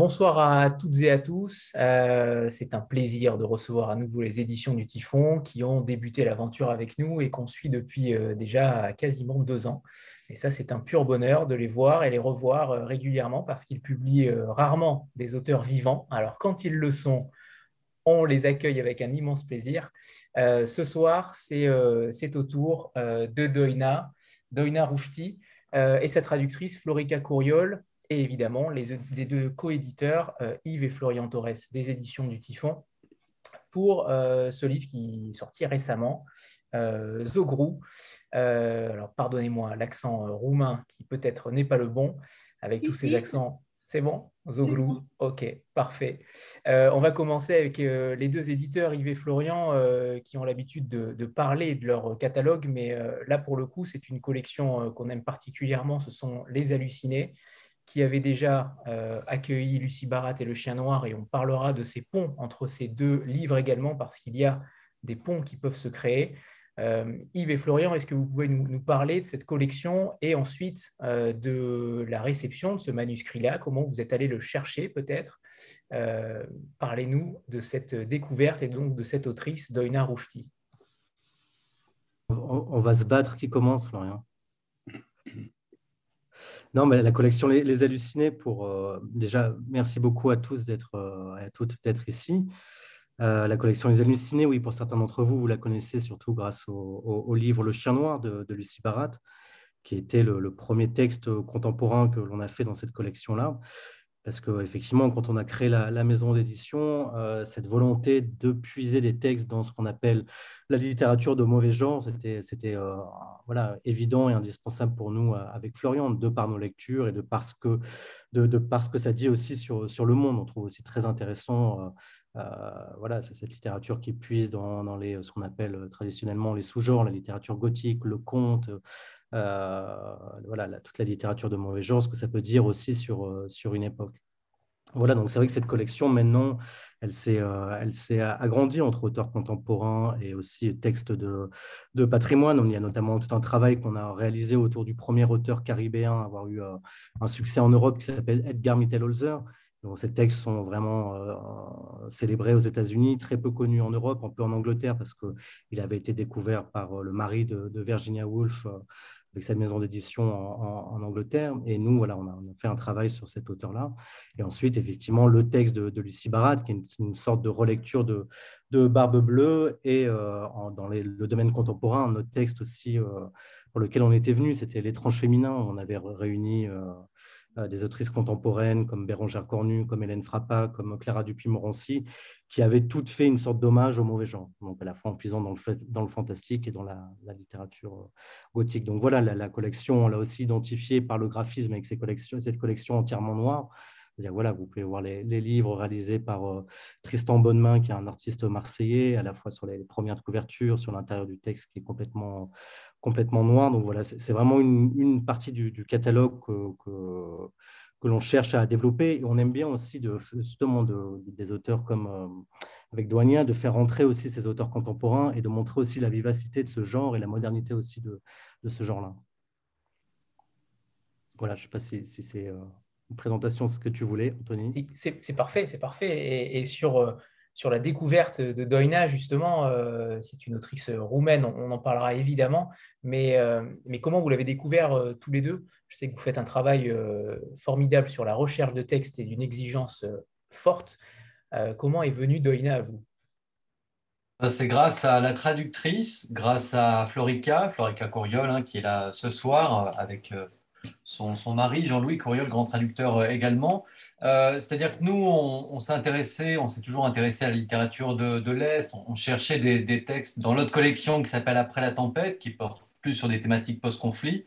Bonsoir à toutes et à tous. Euh, c'est un plaisir de recevoir à nouveau les éditions du Typhon qui ont débuté l'aventure avec nous et qu'on suit depuis euh, déjà quasiment deux ans. Et ça, c'est un pur bonheur de les voir et les revoir euh, régulièrement parce qu'ils publient rarement des auteurs vivants. Alors quand ils le sont, on les accueille avec un immense plaisir. ce soir, c'est au tour de Doina, Doina Rouchti et sa traductrice Florica Couriol et évidemment les, deux coéditeurs, euh, Yves et Florian Torres, des éditions du Typhon, pour euh, ce livre qui est sorti récemment, euh, Zogrou. alors, pardonnez-moi l'accent roumain qui peut-être n'est pas le bon, avec tous ces accents. C'est bon? Zogrou Ok, parfait. on va commencer avec les deux éditeurs, Yves et Florian, qui ont l'habitude de, de, parler de leur catalogue, mais là, pour le coup, c'est une collection qu'on aime particulièrement, ce sont Les Hallucinés qui avait déjà euh, accueilli Lucie Barat et Le Chien Noir, et on parlera de ces ponts entre ces deux livres également, parce qu'il y a des ponts qui peuvent se créer. Euh, Yves et Florian, est-ce que vous pouvez nous, parler de cette collection et ensuite euh, de la réception de ce manuscrit-là? Comment vous êtes allé le chercher peut-être? Parlez-nous de cette découverte et donc de cette autrice, Doina Rouchti. On, va se battre. Qui commence, Florian non, mais la collection Les, Hallucinés, pour euh, déjà, merci beaucoup à tous d'être euh, à toutes d'être ici. Euh, la collection Les Hallucinés, oui, pour certains d'entre vous, vous la connaissez surtout grâce au, livre Le Chien Noir de, Lucie Barat, qui était le premier texte contemporain que l'on a fait dans cette collection-là. Parce qu'effectivement, quand on a créé la, maison d'édition, euh, cette volonté de puiser des textes dans ce qu'on appelle la littérature de mauvais genre, c'était euh, évident et indispensable pour nous euh, avec Florian, de par nos lectures et de parce que, de, parce que ça dit aussi sur, sur le monde. On trouve aussi très intéressant voilà, cette littérature qui puise dans, dans les, ce qu'on appelle traditionnellement les sous-genres, la littérature gothique, le conte, euh, voilà, toute la littérature de mauvais genre, ce que ça peut dire aussi sur, euh, sur une époque. Voilà, donc c'est vrai que cette collection, maintenant, elle s'est, euh, elle s'est agrandie entre auteurs contemporains et aussi textes de, de, patrimoine. Il y a notamment tout un travail qu'on a réalisé autour du premier auteur caribéen à avoir eu un succès en Europe qui s'appelle Edgar Mittelholzer. Donc, ces textes sont vraiment célébrés aux États-Unis, très peu connus en Europe, un peu en Angleterre, parce qu'il avait été découvert par le mari de Virginia Woolf avec cette maison d'édition en, Angleterre. Et nous, voilà, on a, fait un travail sur cet auteur-là. Et ensuite, effectivement, le texte de, Lucie Barat, qui est une, sorte de relecture de, de Barbe Bleue, et euh, dans le domaine contemporain, un autre texte aussi euh, pour lequel on était venu, c'était L'étrange féminin. On avait réuni euh, des autrices contemporaines comme Bérangère Cornu, comme Hélène Frappa, comme Clara Dupuis-Morancy, qui avaient toutes fait une sorte d'hommage au mauvais genre, donc à la fois en puisant dans le, dans le fantastique et dans la, littérature euh, gothique. Donc voilà, la, collection, on l'a aussi identifiée par le graphisme avec collections, cette collection entièrement noire. Voilà, vous pouvez voir les, livres réalisés par euh, Tristan Bonnemain, qui est un artiste marseillais, à la fois sur les, premières couvertures, sur l'intérieur du texte qui est complètement complètement noir. Donc voilà, c'est vraiment une, partie du, catalogue que, l'on cherche à développer. Et on aime bien aussi justement des auteurs comme euh, avec Douania, de faire rentrer aussi ces auteurs contemporains et de montrer aussi la vivacité de ce genre et la modernité aussi de, ce genre-là. Voilà, je ne sais pas si, c'est euh, une présentation ce que tu voulais, Anthony. C'est parfait, c'est parfait. Et, et sur euh, sur la découverte de Doina, justement, euh, c'est une autrice roumaine, on, en parlera évidemment, mais, euh, mais comment vous l'avez découvert euh, tous les deux? Je sais que vous faites un travail formidable sur la recherche de textes et d'une exigence forte. comment est venue Doina à vous? C'est grâce à la traductrice, grâce à Florica, Florica Coriol, hein, qui est là ce soir avec son, mari, Jean-Louis Couriol, grand traducteur euh, également. Euh, c'est-à-dire que nous, on, s'est intéressé, on s'est toujours intéressé à la littérature de, l'Est. On, cherchait des, textes dans l'autre collection qui s'appelle Après la tempête, qui porte plus sur des thématiques post-conflit.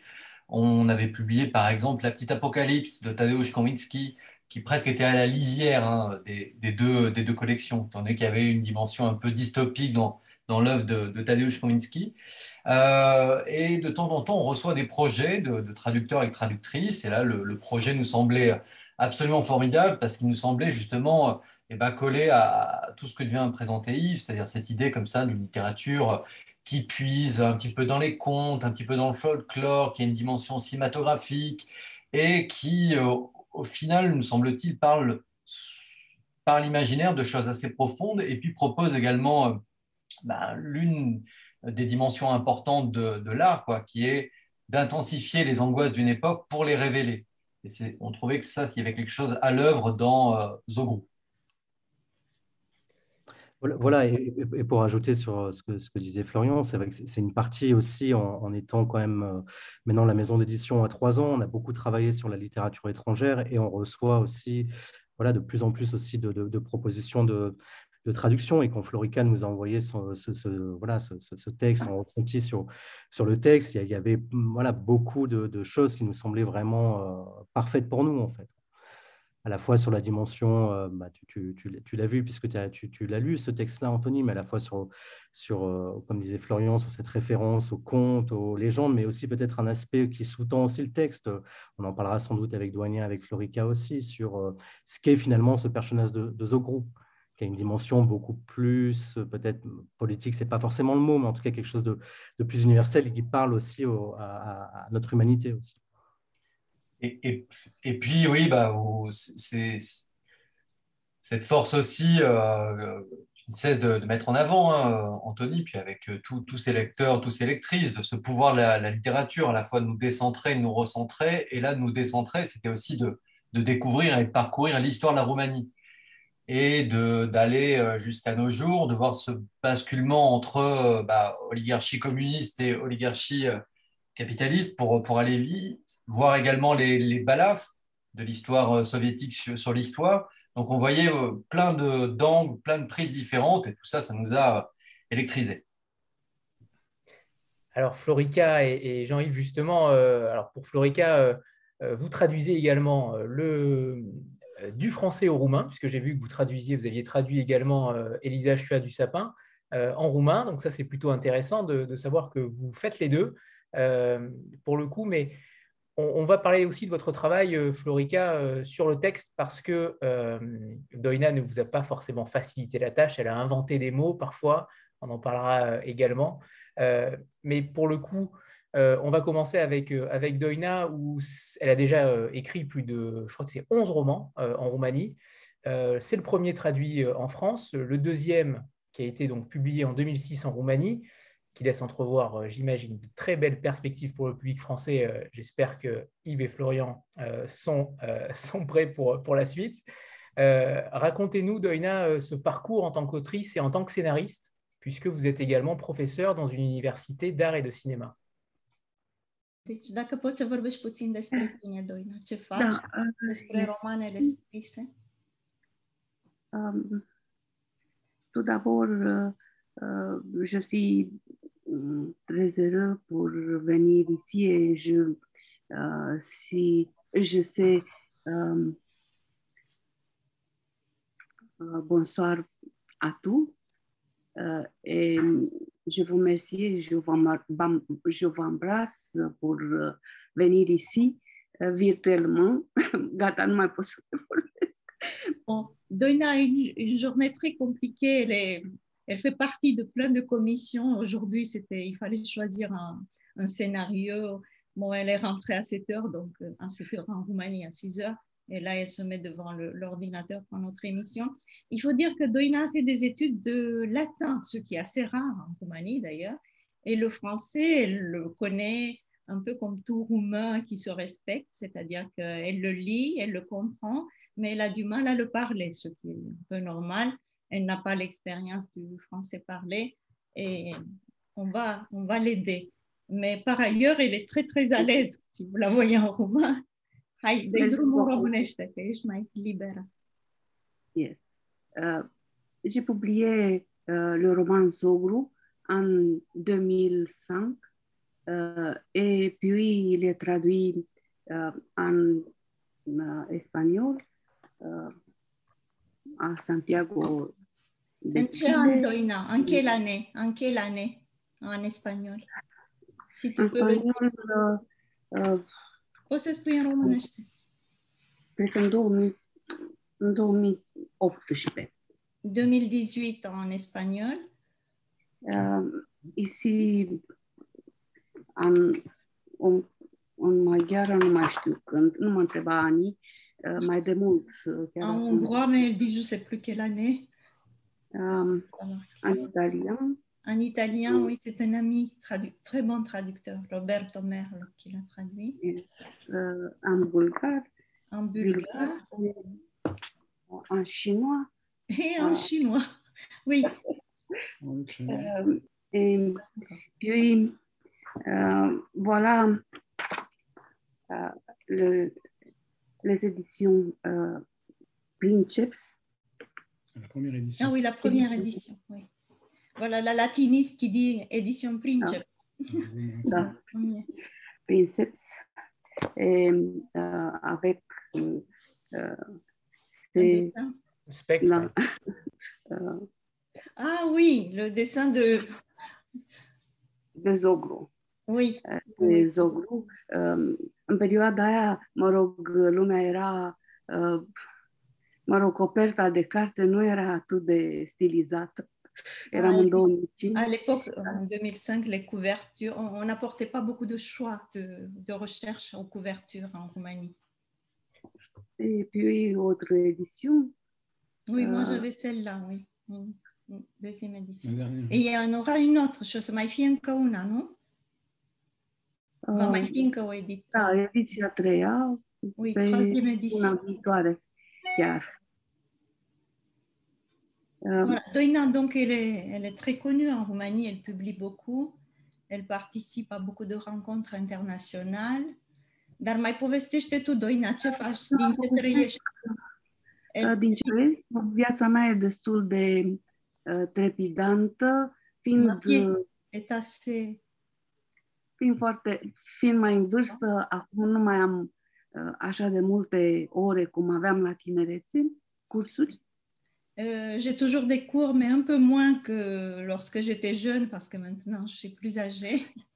On avait publié par exemple La petite apocalypse de Tadeusz Kominski, qui presque était à la lisière hein, des, deux, des deux collections, étant donné qu'il y avait une dimension un peu dystopique dans, dans l'œuvre de, de Tadeusz Kominski. Euh, et de temps en temps, on reçoit des projets de, traducteurs et de traductrices. Et là, le, projet nous semblait absolument formidable parce qu'il nous semblait justement eh ben, coller à, tout ce que vient présenter Yves, c'est-à-dire cette idée comme ça d'une littérature qui puise un petit peu dans les contes, un petit peu dans le folklore, qui a une dimension cinématographique et qui, euh, au final, nous semble-t-il, parle par l'imaginaire de choses assez profondes et puis propose également bah, l'une des dimensions importantes de, l'art, qui est d'intensifier les angoisses d'une époque pour les révéler. Et on trouvait que ça, il y avait quelque chose à l'œuvre dans euh. Voilà, et, pour ajouter sur ce que, ce que disait Florian, c'est vrai que c'est une partie aussi en, étant quand même euh, maintenant la maison d'édition à trois ans, on a beaucoup travaillé sur la littérature étrangère et on reçoit aussi voilà, de plus en plus aussi de propositions de, de traduction et quand Florica nous a envoyé ce, voilà, ce, texte, on ressenti sur, sur le texte, il y avait voilà, beaucoup de, choses qui nous semblaient vraiment euh, parfaites pour nous, en fait. À la fois sur la dimension, euh, bah, tu, tu, tu l'as vu puisque tu, tu l'as lu, ce texte-là, Anthony, mais à la fois sur, sur euh, comme disait Florian, sur cette référence aux contes, aux légendes, mais aussi peut-être un aspect qui sous-tend aussi le texte. On en parlera sans doute avec Douanier, avec Florica aussi, sur ce qu'est finalement ce personnage de, de Zogrou qui a une dimension beaucoup plus, euh, peut-être politique, c'est pas forcément le mot, mais en tout cas quelque chose de, plus universel et qui parle aussi à, notre humanité aussi. Et, et, puis, oui, bah, c'est cette force aussi, euh, tu ne cesses de, mettre en avant, hein, Anthony, puis avec euh, tous ces lecteurs, tous ces lectrices, de ce pouvoir de la, littérature, à la fois de nous décentrer, de nous recentrer, et là, de nous décentrer, c'était aussi de, de découvrir et de parcourir l'histoire de la Roumanie et d'aller euh, jusqu'à nos jours, de voir ce basculement entre euh, bah, oligarchie communiste et oligarchie euh, capitaliste pour, pour aller vite, voir également les, les balafres de l'histoire soviétique sur, l'histoire. Donc on voyait plein d'angles, plein de prises différentes et tout ça, ça nous a électrisés. Alors Florica et, Jean-Yves, justement, alors pour Florica, vous traduisez également le, du français au roumain, puisque j'ai vu que vous traduisiez, vous aviez traduit également euh, Elisa Chua du Sapin euh, en roumain. Donc ça, c'est plutôt intéressant de, savoir que vous faites les deux, pour le coup. Mais on, va parler aussi de votre travail, Florica, sur le texte, parce que Doina ne vous a pas forcément facilité la tâche. Elle a inventé des mots parfois. On en parlera également. mais pour le coup, euh, on va commencer avec, euh, Doina, où elle a déjà euh, écrit plus de, je crois que c'est 11 romans en Roumanie. c'est le premier traduit en France, le deuxième qui a été donc publié en 2006 en Roumanie, qui laisse entrevoir, j'imagine, de très belles perspectives pour le public français. J'espère que Yves et Florian sont, sont prêts pour, pour la suite. Racontez-nous, Doina, ce parcours en tant qu'autrice et en tant que scénariste, puisque vous êtes également professeur dans une université d'art et de cinéma. Deci, dacă poți să vorbești puțin despre tine, Doina, ce faci, da, uh, despre yes. romanele scrise. Um, tout d'abord, uh, uh, je suis um, très heureux pour venir ici et je, uh, si je sais um, uh, bonsoir à tous uh, et je vous remercie je vous embrasse pour euh, venir ici euh, virtuellement. Gata, nu Bon, Doina a une, une, journée très compliquée. Elle, fait partie de plein de commissions. Aujourd'hui, c'était, il fallait choisir un, un, scénario. Bon, elle est rentrée à 7 heures, donc euh, à 7 heures en Roumanie, à 6 heures. Et là, elle se met devant l'ordinateur pour notre émission. Il faut dire que Doina fait des études de latin, ce qui est assez rare en Roumanie d'ailleurs. Et le français, elle le connaît un peu comme tout roumain qui se respecte, c'est-à-dire qu'elle le lit, elle le comprend, mais elle a du mal à le parler, ce qui est un peu normal. Elle n'a pas l'expérience du français parlé et on va, on va l'aider. Mais par ailleurs, elle est très, très à l'aise, si vous la voyez en roumain. Hai, de drumul românește, că ești mai liberă. Yes. Uh, J'ai publié uh, le roman Zogru en 2005 uh, et puis il est traduit uh, en espagnol à Santiago. En quelle année? En quelle année? En espagnol. Si tu en espagnol, uh, Poți să spui în românește? Cred că în, 2000, în 2018. 2018 en espagnol. Uh, ici, în, în, în maghiară nu mai știu când, nu mă întreba anii, uh, mai de mult. uh, Chiar En acum. hongrois, mais elle dit je ne sais plus quelle année. Um, Alors, în italian, En italien, oui, c'est un ami très bon traducteur, Roberto Merlo, qui l'a traduit. uh, în bulgar, En bulgare în chinois. et en Ah. chinois. Oui, Euh, et puis, euh, voilà euh, le- les éditions euh, Princeps. La première édition. ah oui, la première édition. Oui. Voilà la latiniste qui dit édition Princeps. Da, Première. Princeps. Et, euh, avec euh, euh, c'est dessin. Spectre. euh, Ah oui, le dessin de. de Zoglu. Oui, De. Zoglu. În perioada aia, mă rog, lumea era, mă rog, coperta de carte nu era atât de stilizată. Eram în 2005. à l'époque, en 2005, les couvertures, on n'apportait pas beaucoup de choix de, de recherche aux couvertures en Roumanie. Et puis, autre édition, Oui, moi Ah. j'avais celle-là, oui. Une- une deuxième édition. Et il y en aura une autre, je sais, mai fi încă una, nu? Va mai fi încă o ediție. da, ediția a treia, Oui, pe troisième una édition. viitoare chiar. Uh, Voilà. Doina, donc, elle est, elle est très connue en Roumanie, elle publie beaucoup, elle participe à beaucoup de rencontres internationales. Dar mai povestește tu, Doina, ce faci, din ce trăiești? uh, Din ce vezi, viața mea e destul de uh, trepidantă, fiind, Marie. uh, Et assez... fiind, foarte, fiind mai în vârstă, acum nu mai am uh, așa de multe ore cum aveam la tinerețe, cursuri. Euh, j'ai toujours des cours, mais un peu moins que lorsque j'étais jeune, parce que maintenant je suis plus âgée.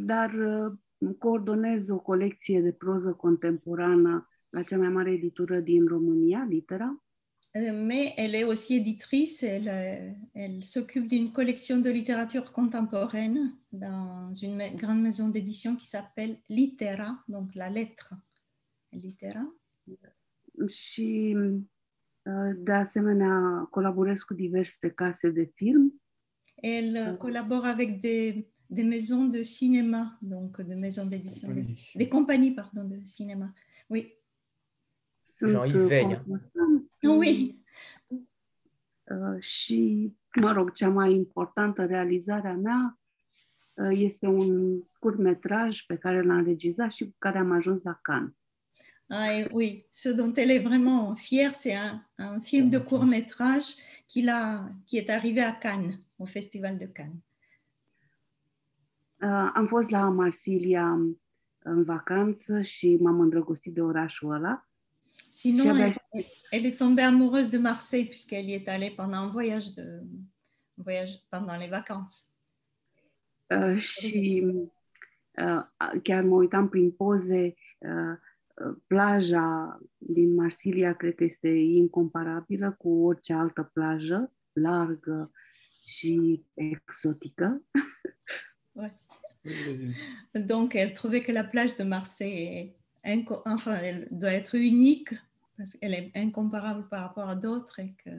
dar uh, coordonez o colecție de proză contemporană la cea mai mare editură din România, Litera? Euh, mais elle est aussi éditrice, elle, euh, elle s'occupe d'une collection de littérature contemporaine dans une grande maison d'édition qui s'appelle Litera, donc la lettre. Litera. și de asemenea colaborez cu diverse case de film. Elle euh, Ah. collabore avec des, des maisons de cinéma, donc de maisons d'édition, de- Compagnie. des compagnies pardon, de cinéma. Oui, Sunt Jean-Yves uh, Veil. consultant, oui. uh, și, mă rog, cea mai importantă realizare a mea uh, este un scurt metraj pe care l-am înregistrat și cu care am ajuns la Cannes. Ah, et oui, ce dont elle est vraiment fière, c'est un, un film de court métrage qui, a, qui est arrivé à Cannes, au Festival de Cannes. Uh, am fost la Marsilia în vacanță și m-am îndrăgostit de orașul ăla. Sinon, elle, elle est tombée amoureuse de Marseille puisqu'elle y est allée pendant un voyage, de, un voyage pendant les vacances. Uh, și uh, chiar mă uitam prin poze, uh, uh, plaja din Marsilia cred că este incomparabilă cu orice altă plajă, largă și exotică. Voici. Vas-y. Donc, elle trouvait que la plage de Marseille est inco- enfin, elle doit être unique parce qu'elle est incomparable par rapport à d'autres et que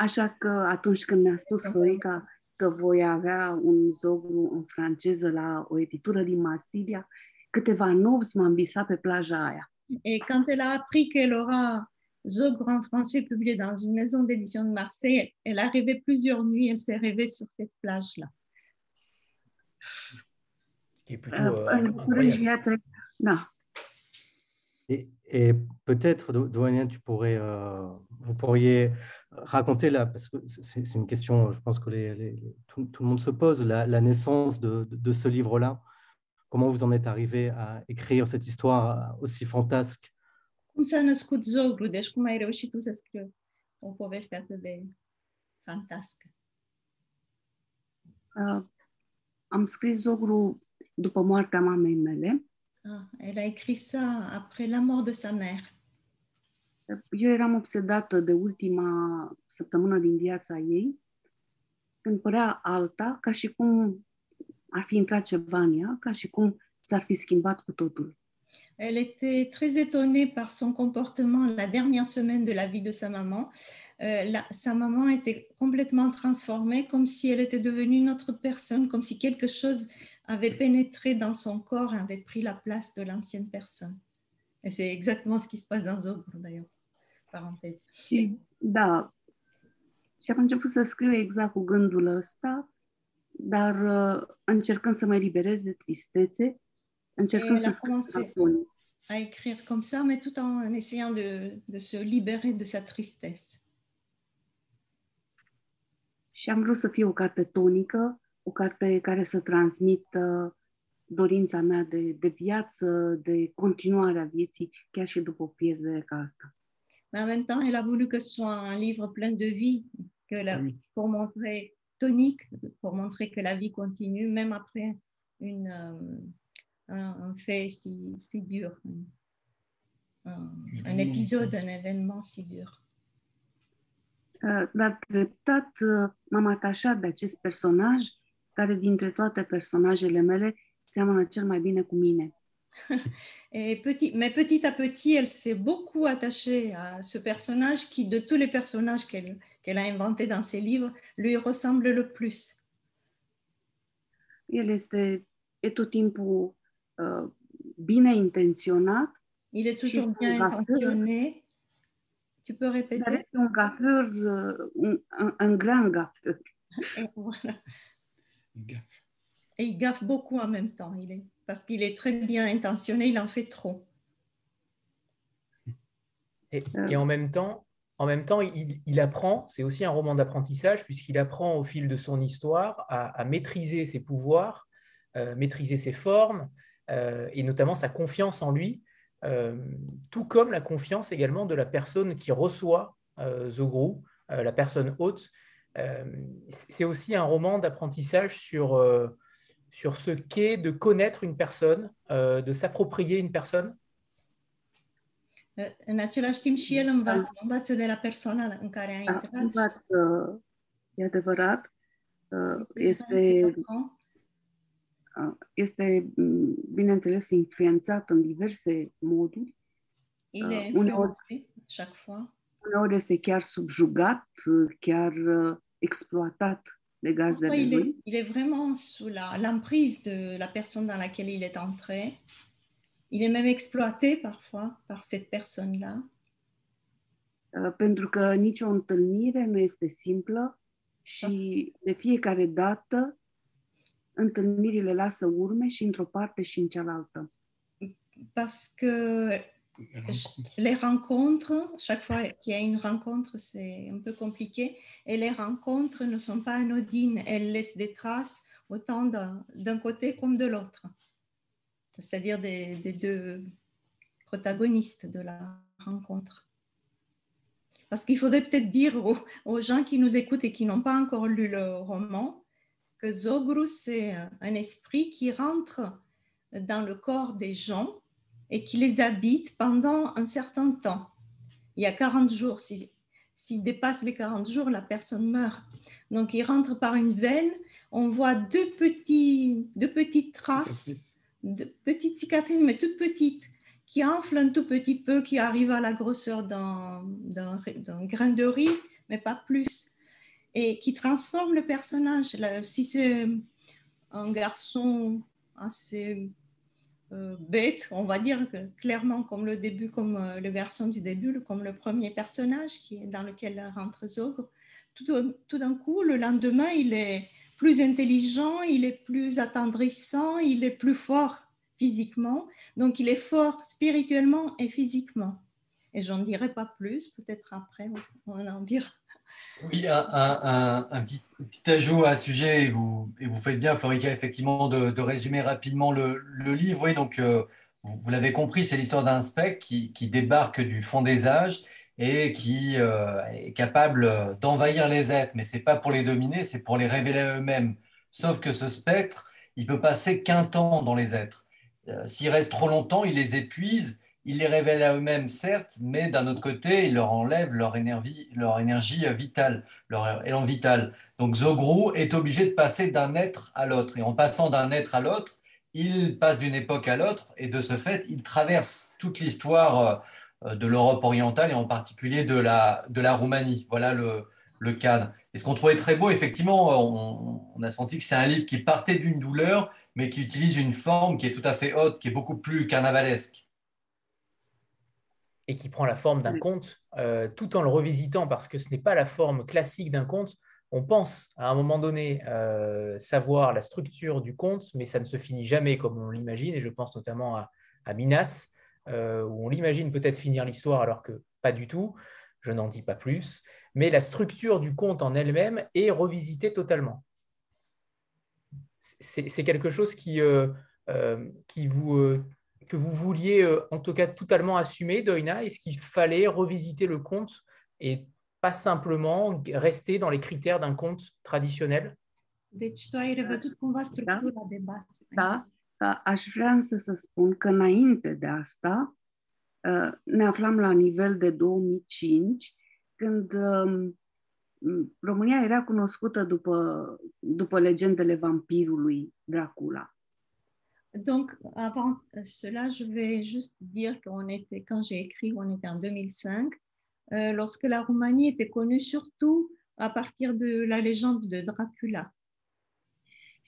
Așa că atunci când mi-a spus Florica că voi avea un zogru în franceză la o editură din Marsilia, câteva nopți m-am visat pe plaja aia. Et quand elle a appris qu'elle aura Zogre en français publié dans une maison d'édition de Marseille, elle a rêvé plusieurs nuits, elle s'est rêvée sur cette plage-là. Ce qui est plutôt Uh, euh, viața, da, Et, et peut-être, Do- Doania, tu pourrais, euh, vous pourriez raconter là, parce que c'est une question, je pense que les, les- les- tout, tout le monde se pose, la, la naissance de, de- de ce livre-là. Comment vous en êtes arrivé à écrire cette histoire aussi fantasque? Cum s-a născut Zogru? Deci cum ai reușit tu să scrii o poveste atât de fantască? uh, am scris zogru după moartea mamei mele. Ah, elle a écrit ça après la mort de sa mère. Eu eram obsedată de ultima săptămână din viața ei, când părea alta, ca și cum ar fi intrat ceva în ea, ca și cum s-ar fi schimbat cu totul. Elle était très étonnée par son comportement la dernière semaine de la vie de sa maman. Euh, sa maman était complètement transformée, comme si elle était devenue une autre personne, comme si quelque chose avait pénétré dans son corps et avait pris la place de l'ancienne personne. Et c'est exactement ce qui se passe dans Zogru, d'ailleurs. Parenthèse. Și, da, și am început să scriu exact cu gândul ăsta, dar uh, încercând să mă eliberez de tristețe, încercând să scriu à écrire comme ça, mais tout en essayant de, de se libérer de sa tristesse. Și am vrut să fie o carte tonică, o carte care să transmită dorința mea de, de viață, de continuarea vieții, chiar și după o pierdere ca asta. Mais en même temps, elle a voulu que ce soit un livre plein de vie, que la, pour montrer tonique, pour montrer que la vie continue, même après une, euh, un, un, fait si, si dur, un, un épisode, un événement si dur. Dar treptat m-am atașat de acest personaj, care dintre toate personajele mele seamănă cel mai bine cu mine. Et petit, mais petit à petit, elle s'est beaucoup attachée à ce personnage qui, de tous les personnages qu'elle qu a inventés dans ses livres, lui ressemble le plus. El este e tot timpul uh, bine intenționat. Il est toujours bien intentionné. Tu peux répéter? Dar este un gafeur, uh, un, un, un grand gafeur. Et, voilà. Et il gaffe beaucoup en même temps. Il est parce qu'il est très bien intentionné, il en fait trop. Et, et en même temps, en même temps, il, apprend, c'est aussi un roman d'apprentissage, puisqu'il apprend au fil de son histoire à, maîtriser ses pouvoirs, euh, maîtriser ses formes, euh, et notamment sa confiance en lui, euh, tout comme la confiance également de la personne qui reçoit Zogru, la personne haute. C'est aussi un roman d'apprentissage sur sur ce qu'est de connaître une personne, de s'approprier une personne În același timp și el învață, învață de la persoana în care a intrat. Învață, e adevărat. Este, este, bineînțeles, influențat în diverse moduri. Il est influencé chaque fois. Uneori este chiar subjugat, chiar exploatat Parfois, il, est, il est vraiment sous l'emprise de la personne dans laquelle il est entré. Il est même exploité parfois par cette personne-là. Uh, pentru că nicio întâlnire nu este simplă și de fiecare dată întâlnirile lasă urme și într-o parte și în cealaltă. Parce que les rencontres, chaque fois qu'il y a une rencontre, c'est un peu compliqué. Et les rencontres ne sont pas anodines. Elles laissent des traces autant d'un côté comme de l'autre. C'est-à-dire des, des, deux protagonistes de la rencontre. Parce qu'il faudrait peut-être dire aux, aux, gens qui nous écoutent et qui n'ont pas encore lu le roman que Zogru, c'est un esprit qui rentre dans le corps des gens et qui les habite pendant un certain temps. Il y a 40 jours. S'il si, dépasse les 40 jours, la personne meurt. Donc, il rentre par une veine. On voit deux, petits, deux petites traces, de petites cicatrices, mais toutes petites, qui enflent un tout petit peu, qui arrivent à la grosseur d'un grain de riz, mais pas plus. Et qui transforment le personnage. Si c'est un garçon assez euh, bête, on va dire clairement comme le début, comme euh, le garçon du début, comme le premier personnage qui dans lequel rentre Zogre. Tout, tout d'un coup, le lendemain, il est plus intelligent, il est plus attendrissant, il est plus fort physiquement. Donc, il est fort spirituellement et physiquement. Et j'en dirai pas plus, peut-être après, on en dira. Oui, un, un, un, petit, un, ajout à ce sujet, et vous, et vous faites bien, Florica, effectivement, de, résumer rapidement le, livre. Oui, donc, euh, vous, l'avez compris, c'est l'histoire d'un spectre qui, débarque du fond des âges et qui euh, est capable d'envahir les êtres. Mais ce n'est pas pour les dominer, c'est pour les révéler eux-mêmes. Sauf que ce spectre, il peut passer qu'un temps dans les êtres. Euh, S'il reste trop longtemps, il les épuise il les révèle à eux-mêmes, certes, mais d'un autre côté, il leur enlève leur énergie, leur énergie vitale, leur élan vital. Donc Zogru est obligé de passer d'un être à l'autre. Et en passant d'un être à l'autre, il passe d'une époque à l'autre et de ce fait, il traverse toute l'histoire euh, de l'Europe orientale et en particulier de la, de la Roumanie. Voilà le, le cadre. Et ce qu'on trouvait très beau, effectivement, on, on a senti que c'est un livre qui partait d'une douleur, mais qui utilise une forme qui est tout à fait haute, qui est beaucoup plus carnavalesque. Et qui prend la forme d'un conte, euh, tout en le revisitant, parce que ce n'est pas la forme classique d'un conte. On pense à un moment donné euh, savoir la structure du conte, mais ça ne se finit jamais comme on l'imagine, et je pense notamment à, Minas, euh, où on l'imagine peut-être finir l'histoire alors que pas du tout. Je n'en dis pas plus, mais la structure du conte en elle-même est revisitée totalement c'est quelque chose qui, euh, euh, qui vous, euh, que vous vouliez en tout cas totalement assumer, Doina Est-ce qu'il fallait revisiter le conte et pas simplement rester dans les critères d'un conte traditionnel? Deci tu ai revăzut cumva structura de bază. Da, da, aș vrea să, să spun că înainte de asta ne aflam la nivel de 2005, când România era cunoscută după, după legendele vampirului Dracula. Donc, avant cela, je vais juste dire qu'on était, quand j'ai écrit, on était en 2005, euh, lorsque la Roumanie était connue surtout à partir de la légende de Dracula.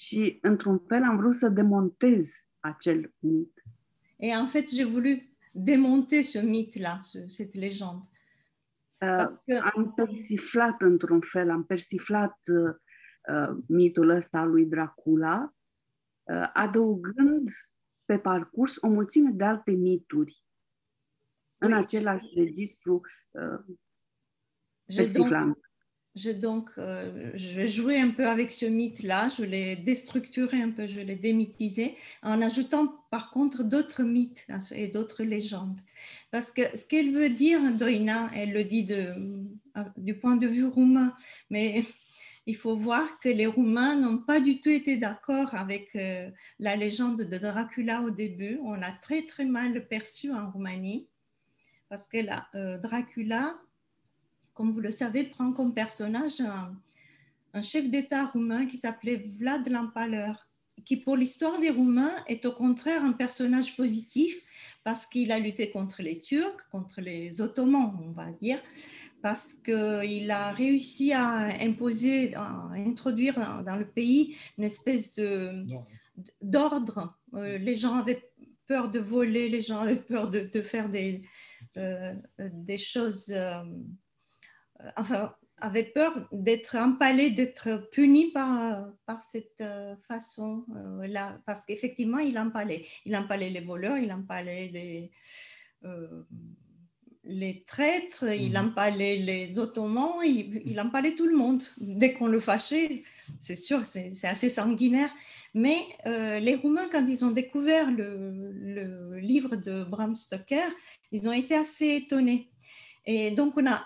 Și, într-un fel, am vrut să demontez acel mit. Et en fait, j'ai voulu démonter ce mythe-là, ce, cette légende. că... Am persiflat într-un fel, am persiflat uh, mitul ăsta lui Dracula, uh, adăugând pe parcurs o mulțime de alte mituri în același registru uh, persiflant. Je, donc, euh, un peu avec ce mythe-là, je l'ai déstructuré un peu, je l'ai démythisé, en ajoutant par contre d'autres mythes et d'autres légendes. Parce que ce qu'elle veut dire, Doina, elle le dit euh, du point de vue roumain, mais il faut voir que les Roumains n'ont pas du tout été d'accord avec euh, la légende de Dracula au début. On l'a très très mal perçu en Roumanie, parce que là, Dracula comme vous le savez, prend comme personnage un, chef d'État roumain qui s'appelait Vlad l'Empaleur, qui pour l'histoire des Roumains est au contraire un personnage positif parce qu'il a lutté contre les Turcs, contre les Ottomans, on va dire, parce qu'il a réussi à imposer, à introduire dans, le pays une espèce d'ordre. Euh, les gens avaient peur de voler, les gens avaient peur de, faire des, euh, des choses euh, avait peur d'être empalé, d'être puni par, par cette euh, façon-là, euh, parce qu'effectivement, il empalait. Il empalait les voleurs, il empalait les, euh, les traîtres, il mhm. empalait les Ottomans, il, il empalait tout le monde. Dès qu'on le fâchait, c'est sûr, c'est assez sanguinaire. Mais les Roumains, quand ils ont découvert le, le livre de Bram Stoker, ils ont été assez étonnés. Et donc, on a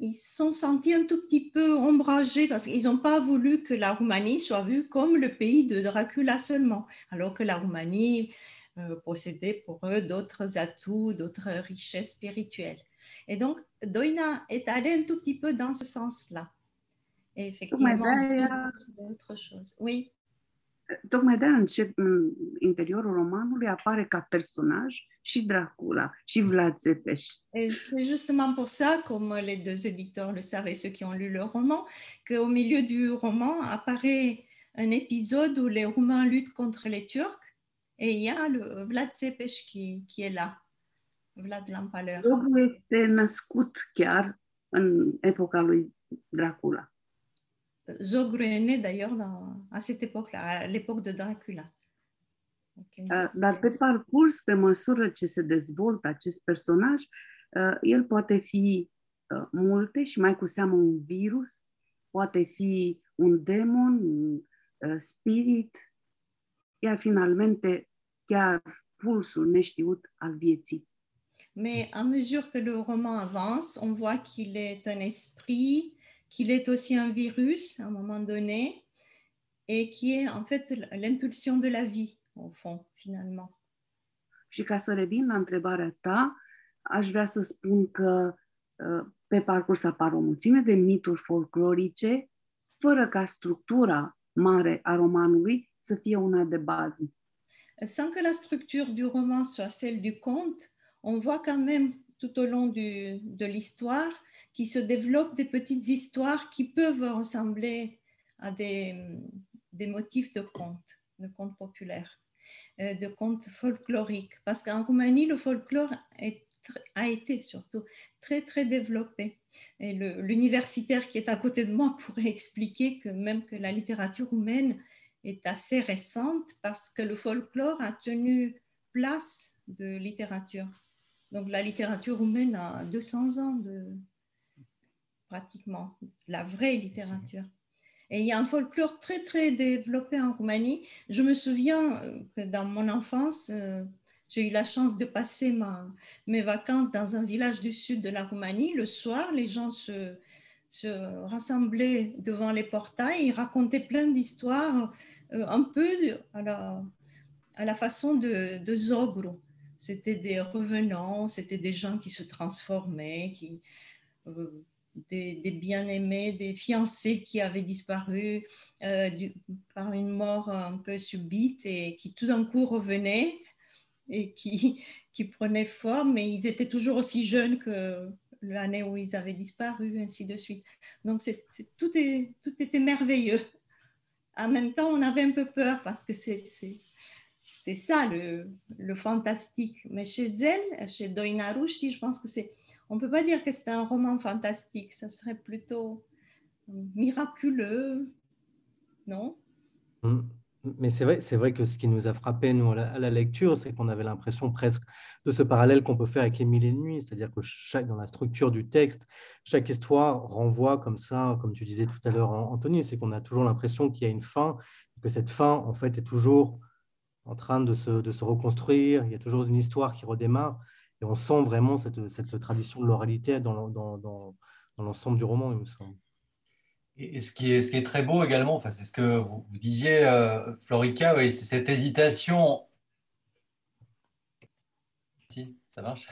ils sont sentis un tout petit peu ombragés parce qu'ils n'ont pas voulu que la Roumanie soit vue comme le pays de Dracula seulement, alors que la Roumanie euh, possédait pour eux d'autres atouts, d'autres richesses spirituelles. Et donc, Doina est allée un tout petit peu dans ce sens-là. Et effectivement, c'est autre chose. Oui. Tocmai de încep, în interiorul romanului apare ca personaj și Dracula și Vlad Țepeș. C'est justement pour ça, comme les deux éditeurs le savent et ceux qui ont lu le roman, qu'au milieu du roman apparaît un épisode où les Roumains luttent contre les Turcs et il y a le Vlad Țepeș qui, qui est là, Vlad l'Empaleur. Jocul este născut chiar în epoca lui Dracula. Zogru est né d'ailleurs à cette époque-là, à l'époque de Dracula. Dar pe parcurs, pe măsură ce se dezvoltă acest personaj, el poate fi multe și mai cu seamă un virus, poate fi un demon, un spirit, iar finalmente chiar pulsul neștiut al vieții. Mais à mesure que le roman avance, on voit qu'il est un esprit, qu'il est aussi un virus à un moment donné et qui est en fait l'impulsion de la vie, au fond, finalement. Și ca să revin la întrebarea ta, aș vrea să spun că uh, pe parcurs apar o mulțime de mituri folclorice, fără ca structura mare a romanului să fie una de bază. sans que la structure du roman soit celle du conte, on voit quand même tout au long de l'histoire qui se développent des petites histoires qui peuvent ressembler à des, des motifs de contes, de contes populaires, euh, de contes folkloriques. Parce qu'en Roumanie, le folklore a été surtout très, très développé. Et l'universitaire qui est à côté de moi pourrait expliquer que même que la littérature roumaine est assez récente parce que le folklore a tenu place de littérature. Donc la littérature roumaine a 200 ans de pratiquement, la vraie littérature. Et il y a un folklore très très développé en Roumanie. Je me souviens euh, que dans mon enfance, euh, j'ai eu la chance de passer ma, mes vacances dans un village du sud de la Roumanie. Le soir, les gens se, se rassemblaient devant les portails, ils racontaient plein d'histoires, euh, un peu à la, à la façon de, de Zogro. C'était des revenants, c'était des gens qui se transformaient, qui, euh, des, bien-aimés, des fiancés qui avaient disparu euh, par une mort un peu subite et qui tout d'un coup revenaient et qui, qui prenaient forme, mais ils étaient toujours aussi jeunes que l'année où ils avaient disparu, ainsi de suite. Donc tout, est, tout était merveilleux. En même temps, on avait un peu peur parce que c'est, c'est, ça le, le, fantastique. Mais chez elle, chez Doina Rushdie, je pense que c'est... On ne peut pas dire que c'est un roman fantastique, ça serait plutôt miraculeux, non? Mmh. Mais c'est vrai, c'est vrai que ce qui nous a frappé, nous, à la, lecture, c'est qu'on avait l'impression presque de ce parallèle qu'on peut faire avec Les Mille et Nuits, c'est-à-dire que chaque, dans la structure du texte, chaque histoire renvoie comme ça, comme tu disais tout à l'heure, Anthony, c'est qu'on a toujours l'impression qu'il y a une fin, que cette fin, en fait, est toujours en train de se reconstruire, il y a toujours une histoire qui redémarre, et on sent vraiment cette, cette tradition de l'oralité dans, dans, dans, dans l'ensemble du roman, il me semble. Et ce qui, est, ce qui est très beau également, enfin, c'est ce que vous, disiez, euh, Florica, oui, c'est cette hésitation. Si, ça marche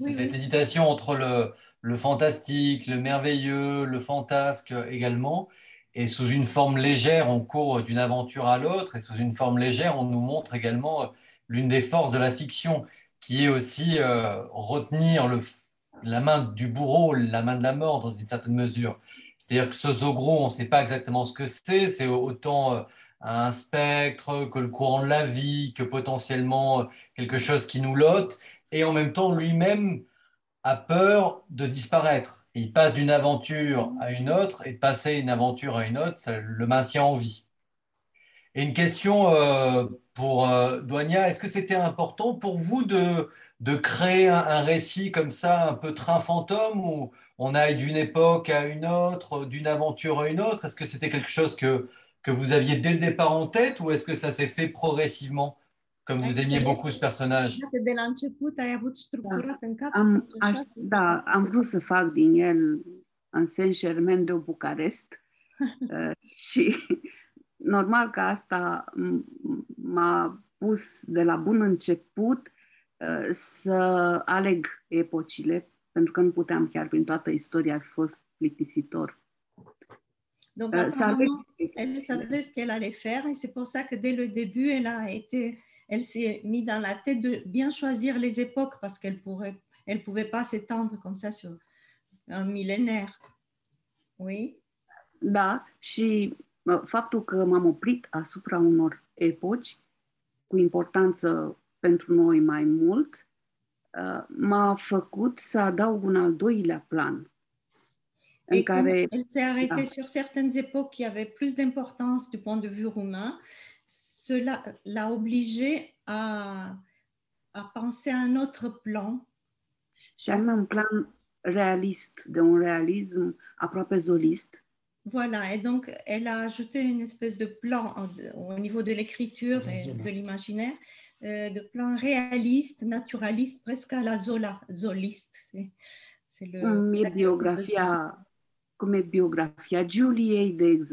C'est cette hésitation entre le, le, fantastique, le merveilleux, le fantasque également. Et sous une forme légère, on court d'une aventure à l'autre. Et sous une forme légère, on nous montre également l'une des forces de la fiction, qui est aussi euh, retenir la main du bourreau, la main de la mort dans une certaine mesure. C'est-à-dire que ce zogro, on ne sait pas exactement ce que c'est. C'est autant euh, un spectre que le courant de la vie, que potentiellement euh, quelque chose qui nous lotte. Et en même temps, lui-même a peur de disparaître. Il passe d'une aventure à une autre, et de passer une aventure à une autre, ça le maintient en vie. Et une question euh, pour Douania, est-ce que c'était important pour vous de, de créer un, un, récit comme ça, un peu train fantôme, ou, on aille d'une époque à une autre, d'une aventure à une autre? Est-ce que c'était quelque chose que, que vous aviez dès le départ en tête ou est-ce que ça s'est fait progressivement comme vous aimiez beaucoup ce personnage? Am, a, Da, am vrut să fac din el un Saint-Germain de Bucarest uh, și normal că asta m-a pus de la bun început uh, să aleg epocile pentru că nu puteam chiar prin toată istoria, ar fi fost plictisitor. Donc, euh, apparemment, elle savait ce qu'elle allait faire et c'est pour ça que dès le début, elle a été, elle s'est mis dans la tête de bien choisir les époques parce qu'elle pourrait, elle pouvait pas s'étendre comme ça sur un millénaire. Oui. Da, și faptul că m-am oprit asupra unor epoci cu importanță pentru noi mai mult, Uh, m'a făcut să adaug un al doilea plan. În Et care, elle s'est arrêtée da. sur certaines époques qui avaient plus d'importance du point de vue roumain, cela l'a obligée à, à penser à un autre plan. Și anume un plan realist, de un realism aproape zolist. Voilà, et donc elle a ajouté une espèce de plan au niveau de l'écriture et de l'imaginaire euh, de plan réaliste, naturaliste, presque à la Zola, zoliste. C'est le. Cum e biografia, cum e biografia Giuliei, de.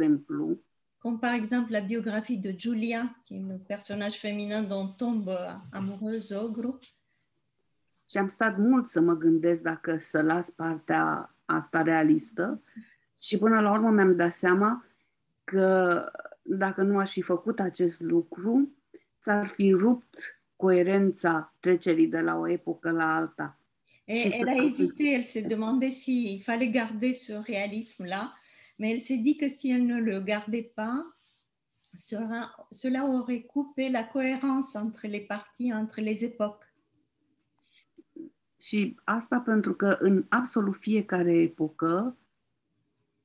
Comme par exemple la biographie de Giulia, qui est le personnage féminin dont tombe amoureuse Ogru. Și am stat mult să mă gândesc dacă să las partea asta realistă și până la urmă mi-am dat seama că dacă nu aș fi făcut acest lucru, s-ar fi rupt coerența trecerii de la o epocă la alta. Et elle a hésité, elle s'est demandé s'il fallait garder ce réalisme-là, mais elle s'est dit que si elle ne le gardait pas, cela, cela aurait coupé la cohérence entre les parties, entre les époques. Și asta pentru că în absolut fiecare epocă,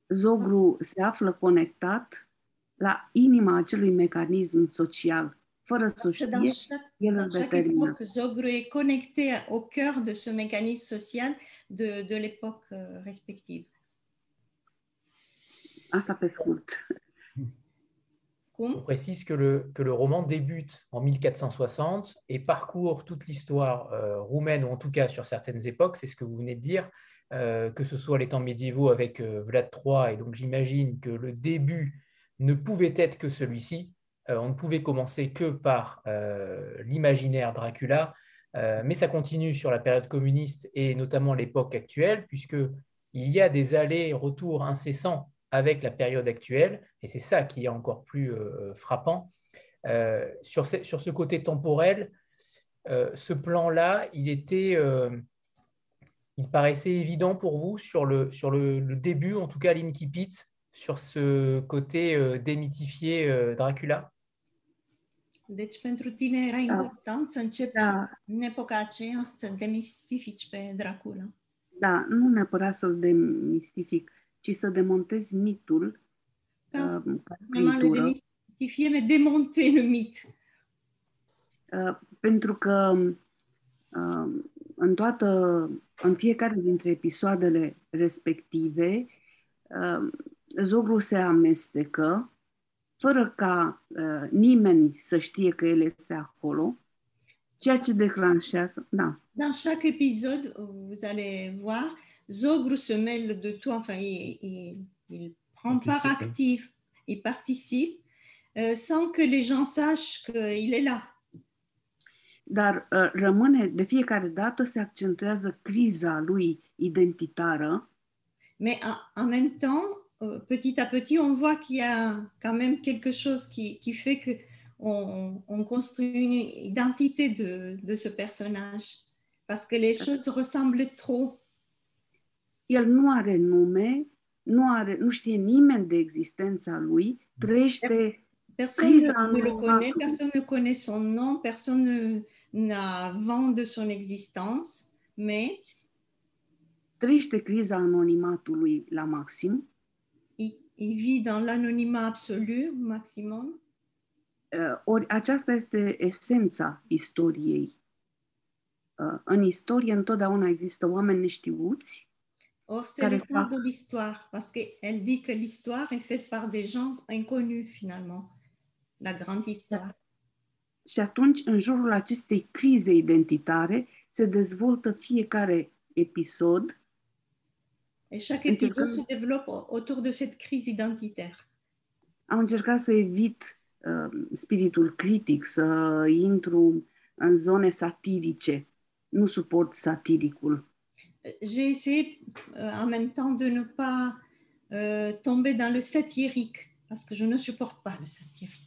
Zogru se află conectat la inima acelui mecanism social. Fără să știe, el îl determină. Zogru est connecté au cœur de ce mécanisme social de, de l'époque euh, respective. Asta pe scurt. On précise que le, que le roman débute en 1460 et parcourt toute l'histoire euh, roumaine, ou en tout cas sur certaines époques, c'est ce que vous venez de dire, euh, que ce soit les temps médiévaux avec euh, Vlad III, et donc j'imagine que le début ne pouvait être que celui-ci. on ne pouvait commencer que par l'imaginaire Dracula, mais ça continue sur la période communiste et notamment l'époque actuelle, puisqu'il y a des allers-retours incessants avec la période actuelle, et c'est ça qui est encore plus euh, frappant. Euh, sur, ce, côté temporel, euh, ce plan-là, il était, il paraissait évident pour vous sur le, sur le, le début, en tout cas l'Inkipit, sur ce côté démythifié Dracula? Deci pentru tine era important să începi da. în epoca aceea să demistifici pe Dracula. Da, nu neapărat să-l demistific, ci să demontezi mitul da. uh, ca mais démonter le mythe. Uh, pentru că uh, în toată, în fiecare dintre episoadele respective, uh, Zogru se amestecă fără ca uh, nimeni să știe că el este acolo, ceea ce declanșează, da. Dans chaque épisode, vous allez voir, Zogre se mêle de tout, enfin, il, il, il prend part actif, il participe euh, sans que les gens sachent qu'il est là. Dar uh, rămâne, de fiecare dată se accentuează criza lui identitară. Mais en, en même temps, euh, petit à petit, on voit qu'il y a quand même quelque chose qui, qui fait que on, on, construit une identité de, de ce personnage parce que les choses ressemblent trop. El nu are nume, nu, are, nu știe nimeni de existența lui, trăiește Personne ne le connaît, personne ne connaît son nom, personne n'a vent de son existence, mais trăiește criza anonimatului la maxim. Il, il vit dans l'anonymat absolu, maximum. Uh, ori aceasta este esența istoriei. Uh, în istorie întotdeauna există oameni neștiuți Or, c'est l'essence de l'histoire, parce qu'elle dit que l'histoire est faite par des gens inconnus, finalement, la grande histoire. Și atunci, în jurul acestei crize identitare, se dezvoltă fiecare episod. Et chaque épisode se développe autour de cette crise identitaire. Am încercat să evit uh, spiritul critic, să intru în zone satirice. Nu suport satiricul. j'ai essayé euh, en même temps de ne pas euh, tomber dans le satirique, parce que je ne supporte pas le satirique.